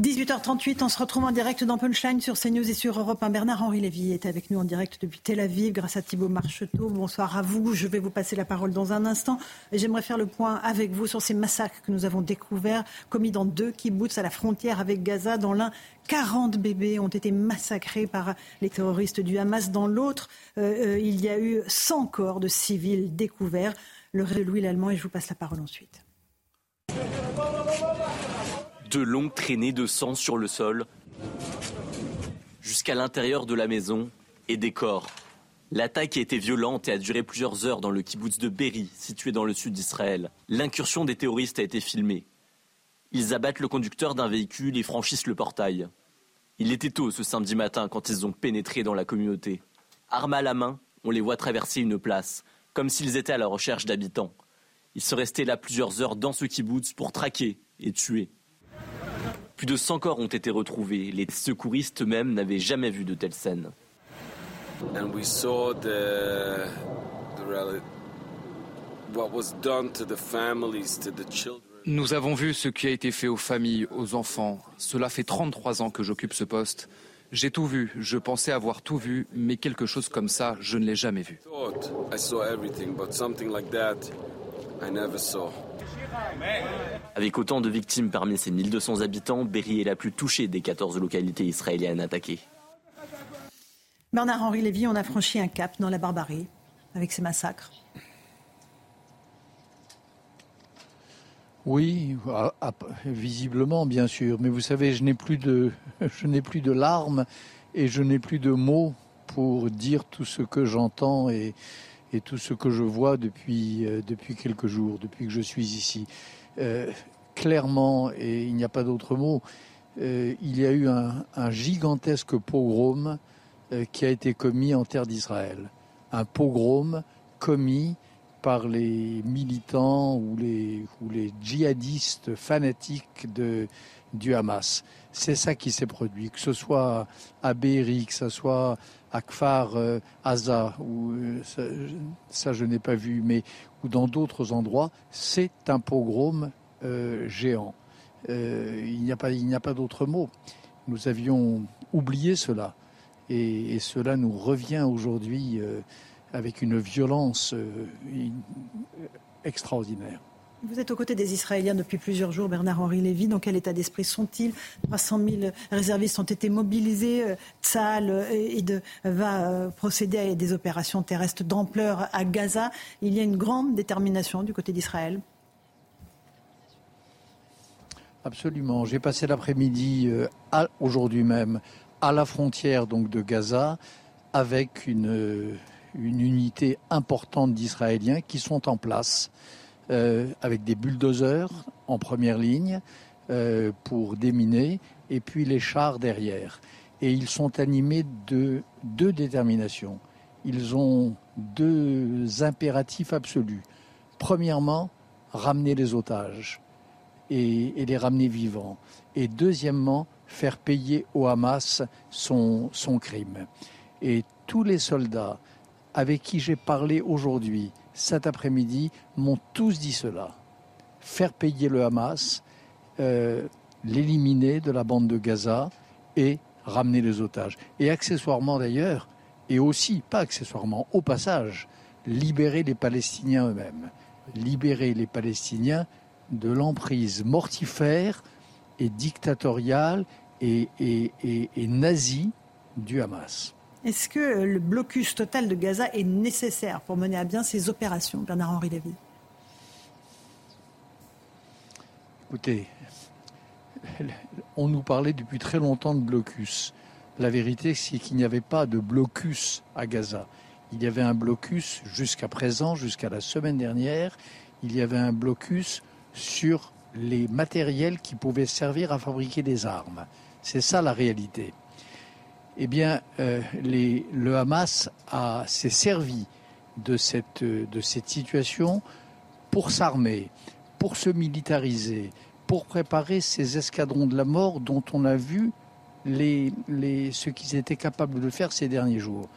18h38, on se retrouve en direct dans Punchline sur CNews et sur Europe 1. Bernard-Henri Lévy est avec nous en direct depuis Tel Aviv grâce à Thibault Marcheteau. Bonsoir à vous. Je vais vous passer la parole dans un instant. J'aimerais faire le point avec vous sur ces massacres que nous avons découverts, commis dans deux kibbutz à la frontière avec Gaza. Dans l'un, 40 bébés ont été massacrés par les terroristes du Hamas. Dans l'autre, euh, euh, il y a eu 100 corps de civils découverts. Le Louis l'Allemand et je vous passe la parole ensuite de longues traînées de sang sur le sol jusqu'à l'intérieur de la maison et des corps. L'attaque a été violente et a duré plusieurs heures dans le kibbutz de Berry, situé dans le sud d'Israël. L'incursion des terroristes a été filmée. Ils abattent le conducteur d'un véhicule et franchissent le portail. Il était tôt ce samedi matin quand ils ont pénétré dans la communauté. Armes à la main, on les voit traverser une place, comme s'ils étaient à la recherche d'habitants. Ils sont restés là plusieurs heures dans ce kibbutz pour traquer et tuer. Plus de 100 corps ont été retrouvés. Les secouristes eux-mêmes n'avaient jamais vu de telles scènes. Nous avons vu ce qui a été fait aux familles, aux enfants. Cela fait 33 ans que j'occupe ce poste. J'ai tout vu, je pensais avoir tout vu, mais quelque chose comme ça, je ne l'ai jamais vu. Avec autant de victimes parmi ses 1200 habitants, Berry est la plus touchée des 14 localités israéliennes attaquées. Bernard-Henri Lévy, on a franchi un cap dans la barbarie avec ces massacres. Oui, visiblement, bien sûr. Mais vous savez, je n'ai plus de, je n'ai plus de larmes et je n'ai plus de mots pour dire tout ce que j'entends et, et tout ce que je vois depuis, euh, depuis quelques jours, depuis que je suis ici. Euh, clairement, et il n'y a pas d'autre mot, euh, il y a eu un, gigantesque pogrom qui a été commis en terre d'Israël. Un pogrom commis par les militants ou les, djihadistes fanatiques du Hamas. C'est ça qui s'est produit, que ce soit à Be'eri, que ce soit à Kfar euh, Aza, euh, ça, je n'ai pas vu, mais ou dans d'autres endroits, c'est un pogrom euh, géant. il n'y a pas, il n'y a pas d'autre mot. Nous avions oublié cela, et, cela nous revient aujourd'hui avec une violence euh, extraordinaire. Vous êtes aux côtés des Israéliens depuis plusieurs jours, Bernard-Henri Lévy. Dans quel état d'esprit sont-ils? 300 000 réservistes ont été mobilisés. Euh, Tsahal euh, va procéder à des opérations terrestres d'ampleur à Gaza. Il y a une grande détermination du côté d'Israël. Absolument. J'ai passé l'après-midi, aujourd'hui même, à la frontière donc de Gaza, avec une unité importante d'Israéliens qui sont en place euh, avec des bulldozers en première ligne euh, pour déminer et puis les chars derrière. Et ils sont animés de deux déterminations. Ils ont deux impératifs absolus. Premièrement, ramener les otages et, et les ramener vivants. Et deuxièmement, faire payer au Hamas son, son crime. Et tous les soldats avec qui j'ai parlé aujourd'hui, cet après-midi, m'ont tous dit cela. Faire payer le Hamas, euh, l'éliminer de la bande de Gaza et ramener les otages. Et accessoirement d'ailleurs, et aussi, pas accessoirement, au passage, libérer les Palestiniens eux-mêmes. Libérer les Palestiniens de l'emprise mortifère et dictatoriale et, nazie du Hamas. Est-ce que le blocus total de Gaza est nécessaire pour mener à bien ces opérations, Bernard-Henri Lévy? Écoutez, on nous parlait depuis très longtemps de blocus. La vérité, c'est qu'il n'y avait pas de blocus à Gaza. Il y avait un blocus jusqu'à présent, jusqu'à la semaine dernière, il y avait un blocus sur les matériels qui pouvaient servir à fabriquer des armes. C'est ça la réalité eh bien, euh, le Hamas s'est servi de cette, de cette situation pour s'armer, pour se militariser, pour préparer ces escadrons de la mort dont on a vu les, les, ce qu'ils étaient capables de faire ces derniers jours.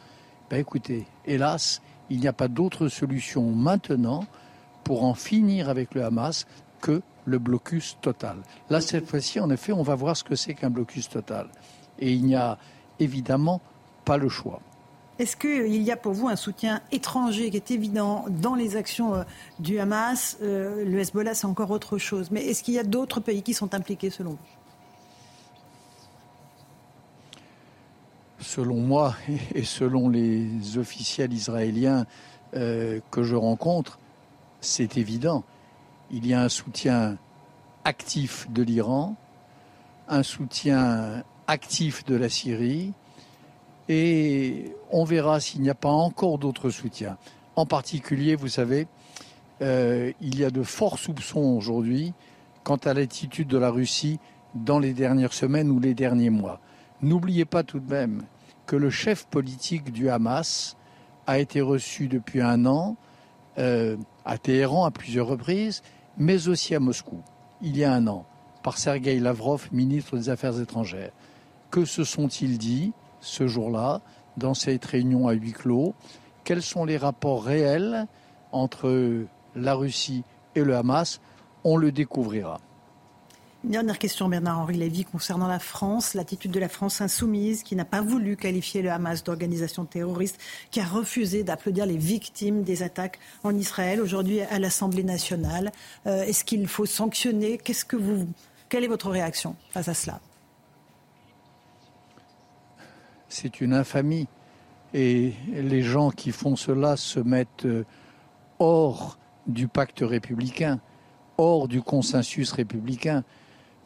Ben écoutez, hélas, il n'y a pas d'autre solution maintenant pour en finir avec le Hamas que le blocus total. Là, cette fois-ci, en effet, on va voir ce que c'est qu'un blocus total. Et il n'y a évidemment pas le choix. Est-ce qu'il y a pour vous un soutien étranger qui est évident dans les actions euh, du Hamas euh, Le Hezbollah, c'est encore autre chose. Mais est-ce qu'il y a d'autres pays qui sont impliqués selon vous? Selon moi et selon les officiels israéliens euh, que je rencontre, c'est évident. Il y a un soutien actif de l'Iran, un soutien actif de la Syrie et on verra s'il n'y a pas encore d'autres soutiens. En particulier, vous savez, euh, il y a de forts soupçons aujourd'hui quant à l'attitude de la Russie dans les dernières semaines ou les derniers mois. N'oubliez pas tout de même que le chef politique du Hamas a été reçu depuis un an euh, à Téhéran à plusieurs reprises, mais aussi à Moscou, il y a un an, par Sergei Lavrov, ministre des Affaires étrangères. Que se sont-ils dit ce jour-là, dans cette réunion à huis clos? Quels sont les rapports réels entre la Russie et le Hamas? On le découvrira. Une dernière question, Bernard-Henri Lévy, concernant la France, l'attitude de la France insoumise, qui n'a pas voulu qualifier le Hamas d'organisation terroriste, qui a refusé d'applaudir les victimes des attaques en Israël, aujourd'hui à l'Assemblée nationale. Euh, est-ce qu'il faut sanctionner? Qu'est-ce que vous, Quelle est votre réaction face à cela? C'est une infamie. Et les gens qui font cela se mettent euh, hors du pacte républicain, hors du consensus républicain.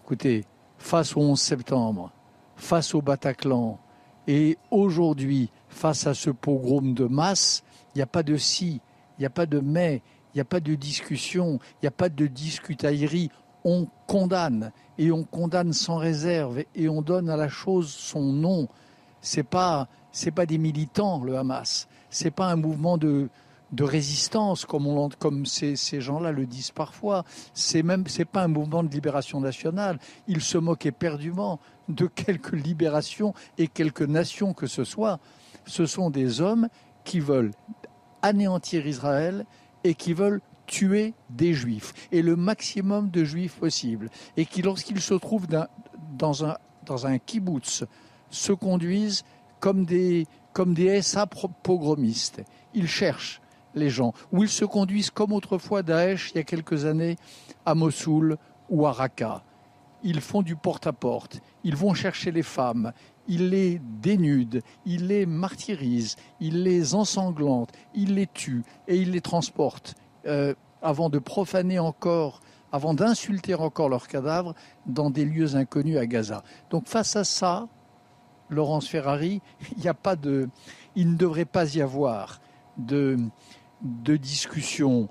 Écoutez, face au 11 septembre, face au Bataclan, et aujourd'hui, face à ce pogrom de masse, il n'y a pas de si, il n'y a pas de mais, il n'y a pas de discussion, il n'y a pas de discutaillerie. On condamne et on condamne sans réserve et on donne à la chose son nom. C'est pas c'est pas des militants le Hamas, c'est pas un mouvement de de résistance, comme, on, comme ces, ces gens-là le disent parfois. C'est même, c'est pas un mouvement de libération nationale. Ils se moquent éperdument de quelque libération et quelque nation que ce soit. Ce sont des hommes qui veulent anéantir Israël et qui veulent tuer des juifs et le maximum de juifs possible et qui lorsqu'ils se trouvent dans un dans un kibbutz se conduisent comme des comme des SA. Ils cherchent les gens, où ils se conduisent comme autrefois Daesh il y a quelques années à Mossoul ou à Raqqa. Ils font du porte-à-porte, ils vont chercher les femmes, ils les dénudent, ils les martyrisent, ils les ensanglantent, ils les tuent et ils les transportent euh, avant de profaner encore, avant d'insulter encore leurs cadavres dans des lieux inconnus à Gaza. Donc face à ça, Laurence Ferrari, il a pas de, il ne devrait pas y avoir de, de discussion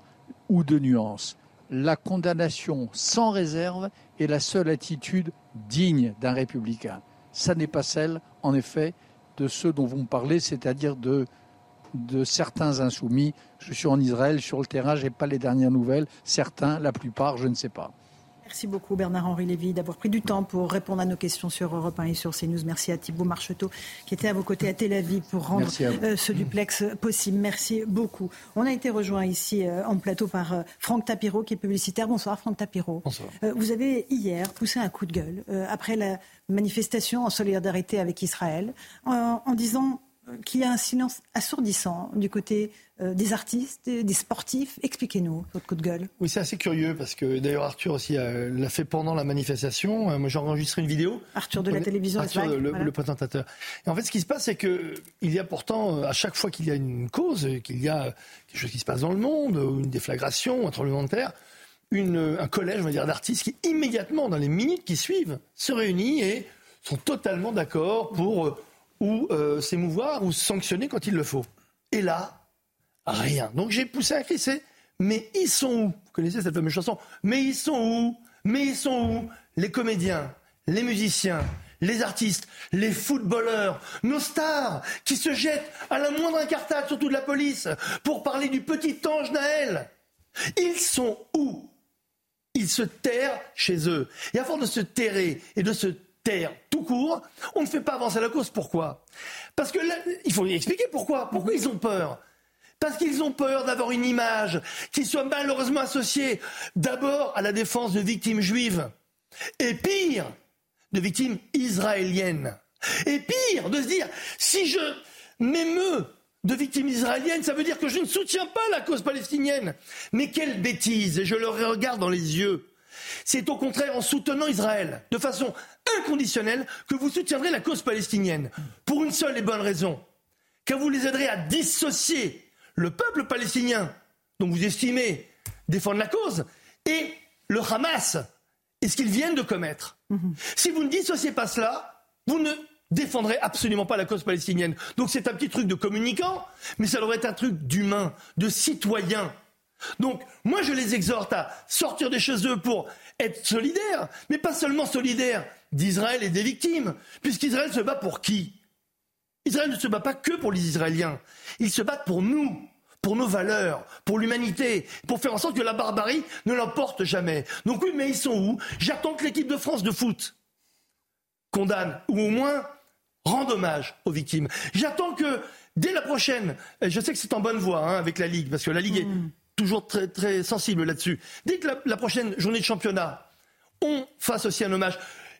ou de nuance. La condamnation sans réserve est la seule attitude digne d'un républicain. Ça n'est pas celle, en effet, de ceux dont vous me parlez, c'est-à-dire de, de certains insoumis. Je suis en Israël, sur le terrain, je n'ai pas les dernières nouvelles. Certains, la plupart, je ne sais pas. Merci beaucoup Bernard-Henri Lévy d'avoir pris du temps pour répondre à nos questions sur Europe 1 et sur CNews. Merci à Thibault Marcheteau qui était à vos côtés à Tel Aviv pour rendre euh, ce duplex possible. Merci beaucoup. On a été rejoint ici euh, en plateau par euh, Franck Tapiro qui est publicitaire. Bonsoir Franck Tapiro. Bonsoir. vous avez hier poussé un coup de gueule après la manifestation en solidarité avec Israël en disant qu'il y a un silence assourdissant du côté euh, des artistes, des sportifs. Expliquez-nous votre coup de gueule. Oui, c'est assez curieux parce que d'ailleurs Arthur aussi euh, l'a fait pendant la manifestation. Euh, moi, j'ai enregistré une vidéo. Arthur de la télévision. Arthur, le, présentateur. Et en fait, ce qui se passe, c'est que il y a pourtant à chaque fois qu'il y a une cause, qu'il y a quelque chose qui se passe dans le monde, une déflagration, un tremblement de terre. Une, un collège, on va dire, d'artistes qui immédiatement, dans les minutes qui suivent, se réunit et sont totalement d'accord pour ou euh, s'émouvoir ou sanctionner quand il le faut. Et là, rien. Donc j'ai poussé cri, c'est mais ils sont où? Vous connaissez cette fameuse chanson? Mais ils sont où? Mais ils sont où? Les comédiens, les musiciens, les artistes, les footballeurs, nos stars qui se jettent à la moindre incartade, surtout de la police, pour parler du petit ange Naël. Ils sont où? Ils se terrent chez eux. Et à force de se terrer et de se terre tout court, on ne fait pas avancer la cause. Pourquoi? Parce que là, il faut expliquer pourquoi. Pourquoi ils ont peur? Parce qu'ils ont peur d'avoir une image qui soit malheureusement associée d'abord à la défense de victimes juives, et pire, de victimes israéliennes. Et pire, de se dire, si je m'émeux de victimes israéliennes, ça veut dire que je ne soutiens pas la cause palestinienne. Mais quelle bêtise, et je le regarde dans les yeux. C'est au contraire en soutenant Israël de façon inconditionnelle que vous soutiendrez la cause palestinienne. Pour une seule et bonne raison. Car vous les aiderez à dissocier le peuple palestinien, dont vous estimez défendre la cause, et le Hamas, et ce qu'ils viennent de commettre. Mhm. Si vous ne dissociez pas cela, vous ne défendrez absolument pas la cause palestinienne. Donc c'est un petit truc de communicant, mais ça devrait être un truc d'humain, de citoyen. Donc, moi, je les exhorte à sortir des chez eux pour être solidaires, mais pas seulement solidaires d'Israël et des victimes, puisqu'Israël se bat pour qui? Israël ne se bat pas que pour les Israéliens, ils se battent pour nous, pour nos valeurs, pour l'humanité, pour faire en sorte que la barbarie ne l'emporte jamais. Donc oui, mais ils sont où? J'attends que l'équipe de France de foot condamne, ou au moins rende hommage aux victimes. J'attends que dès la prochaine, je sais que c'est en bonne voie hein, avec la Ligue, parce que la Ligue est mm toujours très, très sensible là-dessus. Dès que la, prochaine journée de championnat, on fasse aussi un hommage.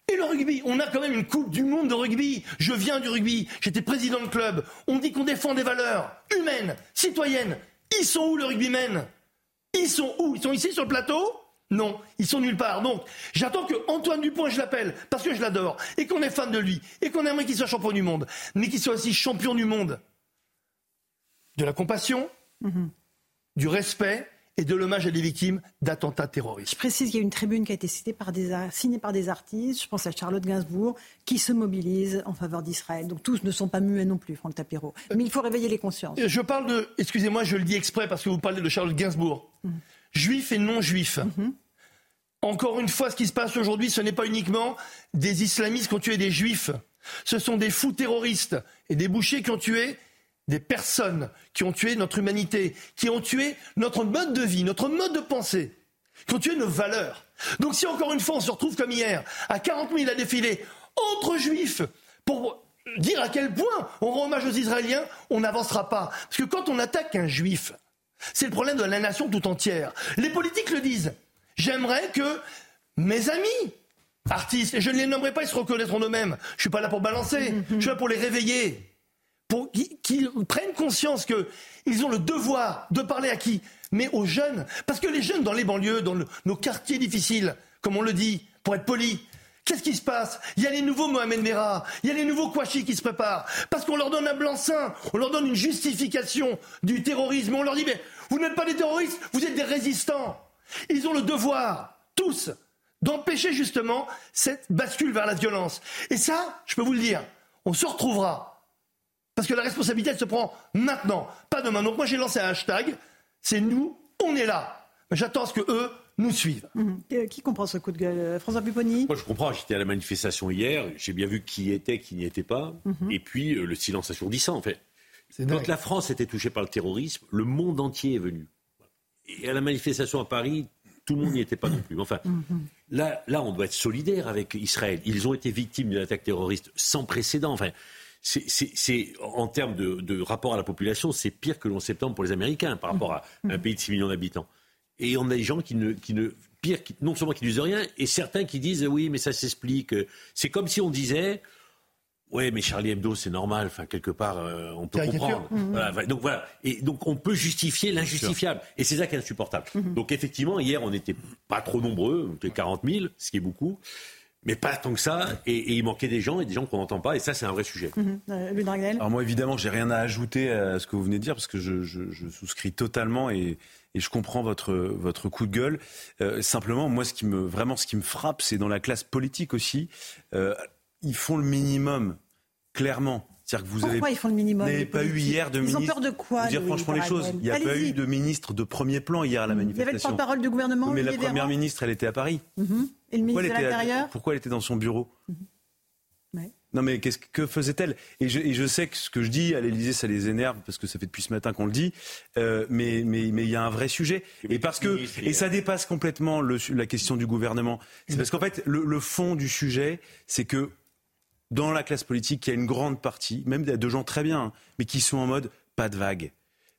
Et le rugby, on a quand même une Coupe du Monde de rugby. Je viens du rugby, j'étais président de club. On dit qu'on défend des valeurs humaines, citoyennes. Ils sont où le rugbymen? Ils sont où? Ils sont ici sur le plateau? Non, ils sont nulle part. Donc, j'attends que Antoine Dupont, je l'appelle, parce que je l'adore, et qu'on est fan de lui, et qu'on aimerait qu'il soit champion du monde, mais qu'il soit aussi champion du monde de la compassion, Mhm. Du respect et de l'hommage à des victimes d'attentats terroristes. Je précise qu'il y a une tribune qui a été citée par des, signée par des artistes, je pense à Charlotte Gainsbourg, qui se mobilise en faveur d'Israël. Donc tous ne sont pas muets non plus, Franck Tapiro. Mais il faut réveiller les consciences. Je parle de, excusez-moi, je le dis exprès parce que vous parlez de Charlotte Gainsbourg. Juifs et non-juifs. Encore une fois, ce qui se passe aujourd'hui, ce n'est pas uniquement des islamistes qui ont tué des juifs. Ce sont des fous terroristes et des bouchers qui ont tué des personnes, qui ont tué notre humanité, qui ont tué notre mode de vie, notre mode de pensée, qui ont tué nos valeurs. Donc si encore une fois on se retrouve comme hier, à 40 000 à défiler entre juifs pour dire à quel point on rend hommage aux Israéliens, on n'avancera pas. Parce que quand on attaque un juif, c'est le problème de la nation tout entière. Les politiques le disent. J'aimerais que mes amis, artistes, et je ne les nommerai pas, ils se reconnaîtront eux-mêmes. Je suis pas là pour balancer, je suis là pour les réveiller. Pour qu'ils prennent conscience qu'ils ont le devoir de parler à qui? Mais aux jeunes. Parce que les jeunes dans les banlieues, dans nos quartiers difficiles, comme on le dit, pour être poli, Qu'est-ce qui se passe? Il y a les nouveaux Mohamed Merah, il y a les nouveaux Kouachi qui se préparent. Parce qu'on leur donne un blanc-seing, on leur donne une justification du terrorisme. On leur dit, mais vous n'êtes pas des terroristes, vous êtes des résistants. Ils ont le devoir, tous, d'empêcher justement cette bascule vers la violence. Et ça, je peux vous le dire, on se retrouvera. Parce que la responsabilité, elle se prend maintenant, pas demain. Donc moi, j'ai lancé un hashtag, c'est nous, on est là. J'attends à ce que eux nous suivent. Euh, Qui comprend ce coup de gueule Euh, François Pupponi? Moi, je comprends. J'étais à la manifestation hier. J'ai bien vu qui était, qui n'y était pas. Mhm. Et puis, euh, le silence assourdissant, en fait. Quand dingue. la France était touchée par le terrorisme, le monde entier est venu. Et à la manifestation à Paris, tout le monde n'y était pas non plus. Enfin, là, là, on doit être solidaire avec Israël. Ils ont été victimes d'une attaque terroriste sans précédent. Enfin, c'est, en termes de, de rapport à la population, c'est pire que le 11 septembre pour les Américains par rapport à un pays de 6 millions d'habitants. Et on a des gens qui ne, qui ne pire, qui- non seulement qui ne disent rien, et certains qui disent oui, mais ça s'explique. C'est comme si on disait. Ouais, mais Charlie Hebdo, c'est normal. Enfin, quelque part, euh, on peut comprendre. Voilà, enfin, donc voilà. Et donc, on peut justifier l'injustifiable. Et c'est ça qui est insupportable. Donc, effectivement, hier, on n'était pas trop nombreux. On était 40 000, ce qui est beaucoup. Mais pas tant que ça. Et, et il manquait des gens et des gens qu'on n'entend pas. Et ça, c'est un vrai sujet. Mhm. Euh, Alors moi, évidemment, j'ai rien à ajouter à ce que vous venez de dire parce que je, je- je souscris totalement et, et je comprends votre votre coup de gueule. Euh, simplement, moi, ce qui me vraiment ce qui me frappe, c'est dans la classe politique aussi. euh, ils font le minimum, clairement. C'est-à-dire que vous Pourquoi avez ils font le minimum n'avez pas eu hier de Ils ministre. ont peur de quoi Vous dire franchement les choses. Il n'y a pas eu de ministre de premier plan hier à la Il y avait le manifestation. porte-parole du gouvernement, mais la première ministre, elle était à Paris. Mhm. Et le Pourquoi ministre de elle était à- l'Intérieur Pourquoi elle était dans son bureau Ouais. Non mais qu'est-ce que- que faisait-elle? Et je, et je sais que ce que je dis à l'Élysée ça les énerve parce que ça fait depuis ce matin qu'on le dit, euh, mais mais mais il y a un vrai sujet et parce que et ça dépasse complètement le, la question du gouvernement. C'est parce qu'en fait le, le fond du sujet c'est que dans la classe politique il y a une grande partie, même de gens très bien, hein, mais qui sont en mode pas de vague.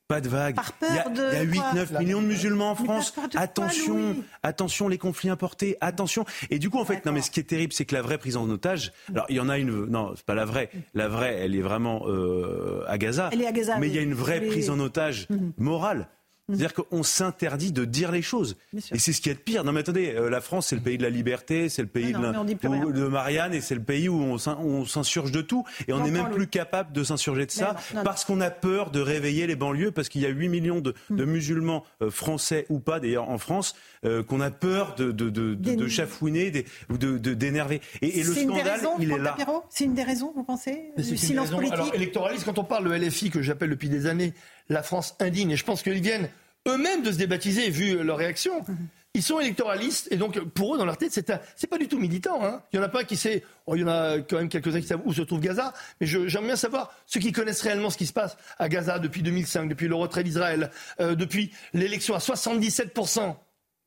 Pas de vague. Par Il y a, peur de il y a 8, quoi 9 millions de musulmans en France. quoi, Attention, attention les conflits importés, attention. Et du coup, en fait, non, mais ce qui est terrible, c'est que la vraie prise en otage. Alors, il y en a une. Non, c'est pas la vraie. La vraie, elle est vraiment euh, à Gaza. Elle est à Gaza, Mais il y a une vraie prise en otage morale. C'est-à-dire qu'on s'interdit de dire les choses. Et c'est ce qui est de pire. Non mais attendez, euh, la France c'est le pays de la liberté, c'est le pays non, de, Marianne et c'est le pays où on s'in- on s'insurge de tout. Et on n'est même plus capable de s'insurger de ça non, parce qu'on a peur de réveiller les banlieues, parce qu'il y a 8 millions de, de musulmans euh, français ou pas d'ailleurs en France, euh, qu'on a peur de, de, de, de, Des- de chafouiner ou de, de- d'énerver. Et, et le C'est une des scandale, raisons, il est là. Tapiro C'est une des raisons, vous pensez? Du une silence raison. politique? Alors, électoraliste, quand on parle de LFI, que j'appelle depuis des années la France indigne, et je pense qu'ils viennent eux-mêmes de se débaptiser, vu leur réaction. Mhm. Ils sont électoralistes, et donc pour eux, dans leur tête, c'est un- c'est pas du tout militant. Hein. Il y en a pas un qui sait, oh, il y en a quand même quelques-uns qui savent où se trouve Gaza, mais je- j'aimerais bien savoir ceux qui connaissent réellement ce qui se passe à Gaza depuis 2005, depuis le retrait d'Israël, euh, depuis l'élection à 77%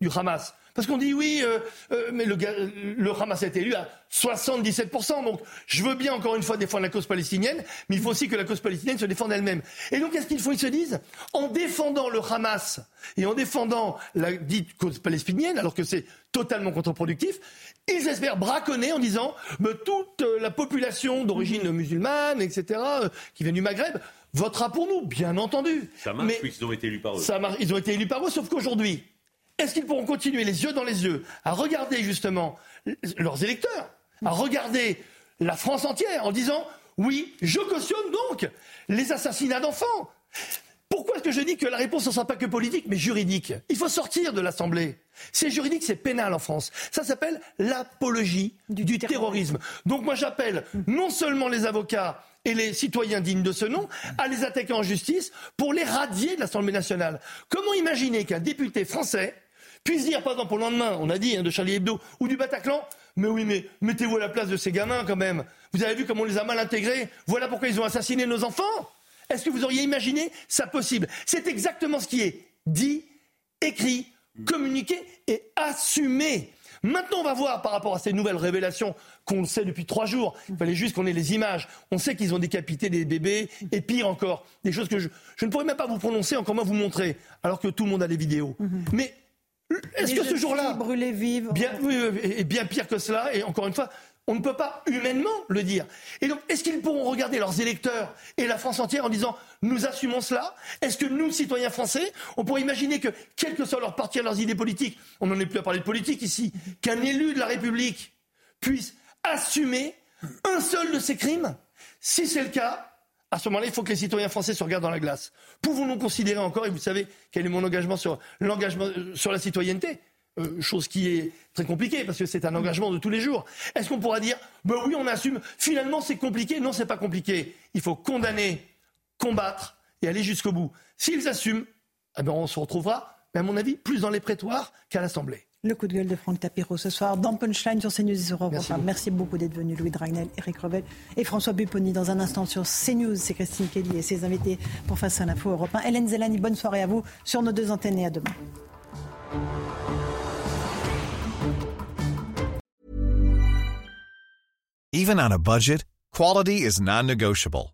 du Hamas. Parce qu'on dit oui, euh, euh, mais le, le Hamas a été élu à 77%. Donc je veux bien encore une fois défendre la cause palestinienne, mais il faut aussi que la cause palestinienne se défende elle-même. Et donc qu'est-ce qu'il faut Ils se disent, en défendant le Hamas et en défendant la dite cause palestinienne, alors que c'est totalement contre-productif, ils espèrent braconner en disant mais toute la population d'origine musulmane, etc., qui vient du Maghreb, votera pour nous, bien entendu. Ça marche, mais ils ont été élus par eux. Ça Ils ont été élus par eux, sauf qu'aujourd'hui, est-ce qu'ils pourront continuer les yeux dans les yeux à regarder justement leurs électeurs, à regarder la France entière en disant oui, je cautionne donc les assassinats d'enfants pourquoi est-ce que je dis que la réponse ne sera pas que politique, mais juridique? Il faut sortir de l'Assemblée. C'est juridique, c'est pénal en France. Ça s'appelle l'apologie du, terrorisme. Donc moi j'appelle non seulement les avocats et les citoyens dignes de ce nom à les attaquer en justice pour les radier de l'Assemblée nationale. Comment imaginer qu'un député français puisse dire, par exemple, au lendemain, on a dit, hein, de Charlie Hebdo ou du Bataclan, mais oui, mais mettez-vous à la place de ces gamins quand même. Vous avez vu comment on les a mal intégrés Voilà pourquoi ils ont assassiné nos enfants Est-ce que vous auriez imaginé ça possible? C'est exactement ce qui est dit, écrit, communiqué et assumé. Maintenant, on va voir par rapport à ces nouvelles révélations qu'on sait depuis trois jours. Il fallait juste qu'on ait les images. On sait qu'ils ont décapité des bébés et pire encore, des choses que je, ne pourrais même pas vous prononcer, encore moins vous montrer, alors que tout le monde a les vidéos. Mhm. Mais est-ce que ce jour-là, brûlé vive, bien, oui, et bien pire que cela, et encore une fois, on ne peut pas humainement le dire. Et donc, est-ce qu'ils pourront regarder leurs électeurs et la France entière en disant nous assumons cela? Est-ce que nous, citoyens français, on pourrait imaginer que, quel que soit leur parti, leurs idées politiques, on n'en est plus à parler de politique ici, qu'un élu de la République puisse assumer un seul de ces crimes? Si c'est le cas, à ce moment-là, il faut que les citoyens français se regardent dans la glace. Pouvons-nous considérer encore, et vous savez quel est mon engagement sur l'engagement euh, sur la citoyenneté, euh, chose qui est très compliquée parce que c'est un engagement de tous les jours. Est-ce qu'on pourra dire, ben oui, on assume, finalement c'est compliqué? Non, c'est pas compliqué. Il faut condamner, combattre et aller jusqu'au bout. S'ils assument, eh ben on se retrouvera, à mon avis, plus dans les prétoires qu'à l'Assemblée. Le coup de gueule de Franck Tapiro ce soir dans Punchline sur CNews et sur Europe Merci, Merci beaucoup d'être venu, Louis Dragnel, Eric Revel et François Bupponi. Dans un instant sur CNews, c'est Christine Kelly et ses invités pour Face à l'info Europe 1. Hélène Zelani, bonne soirée à vous sur nos deux antennes et à demain. Even on a budget, quality is non-negotiable.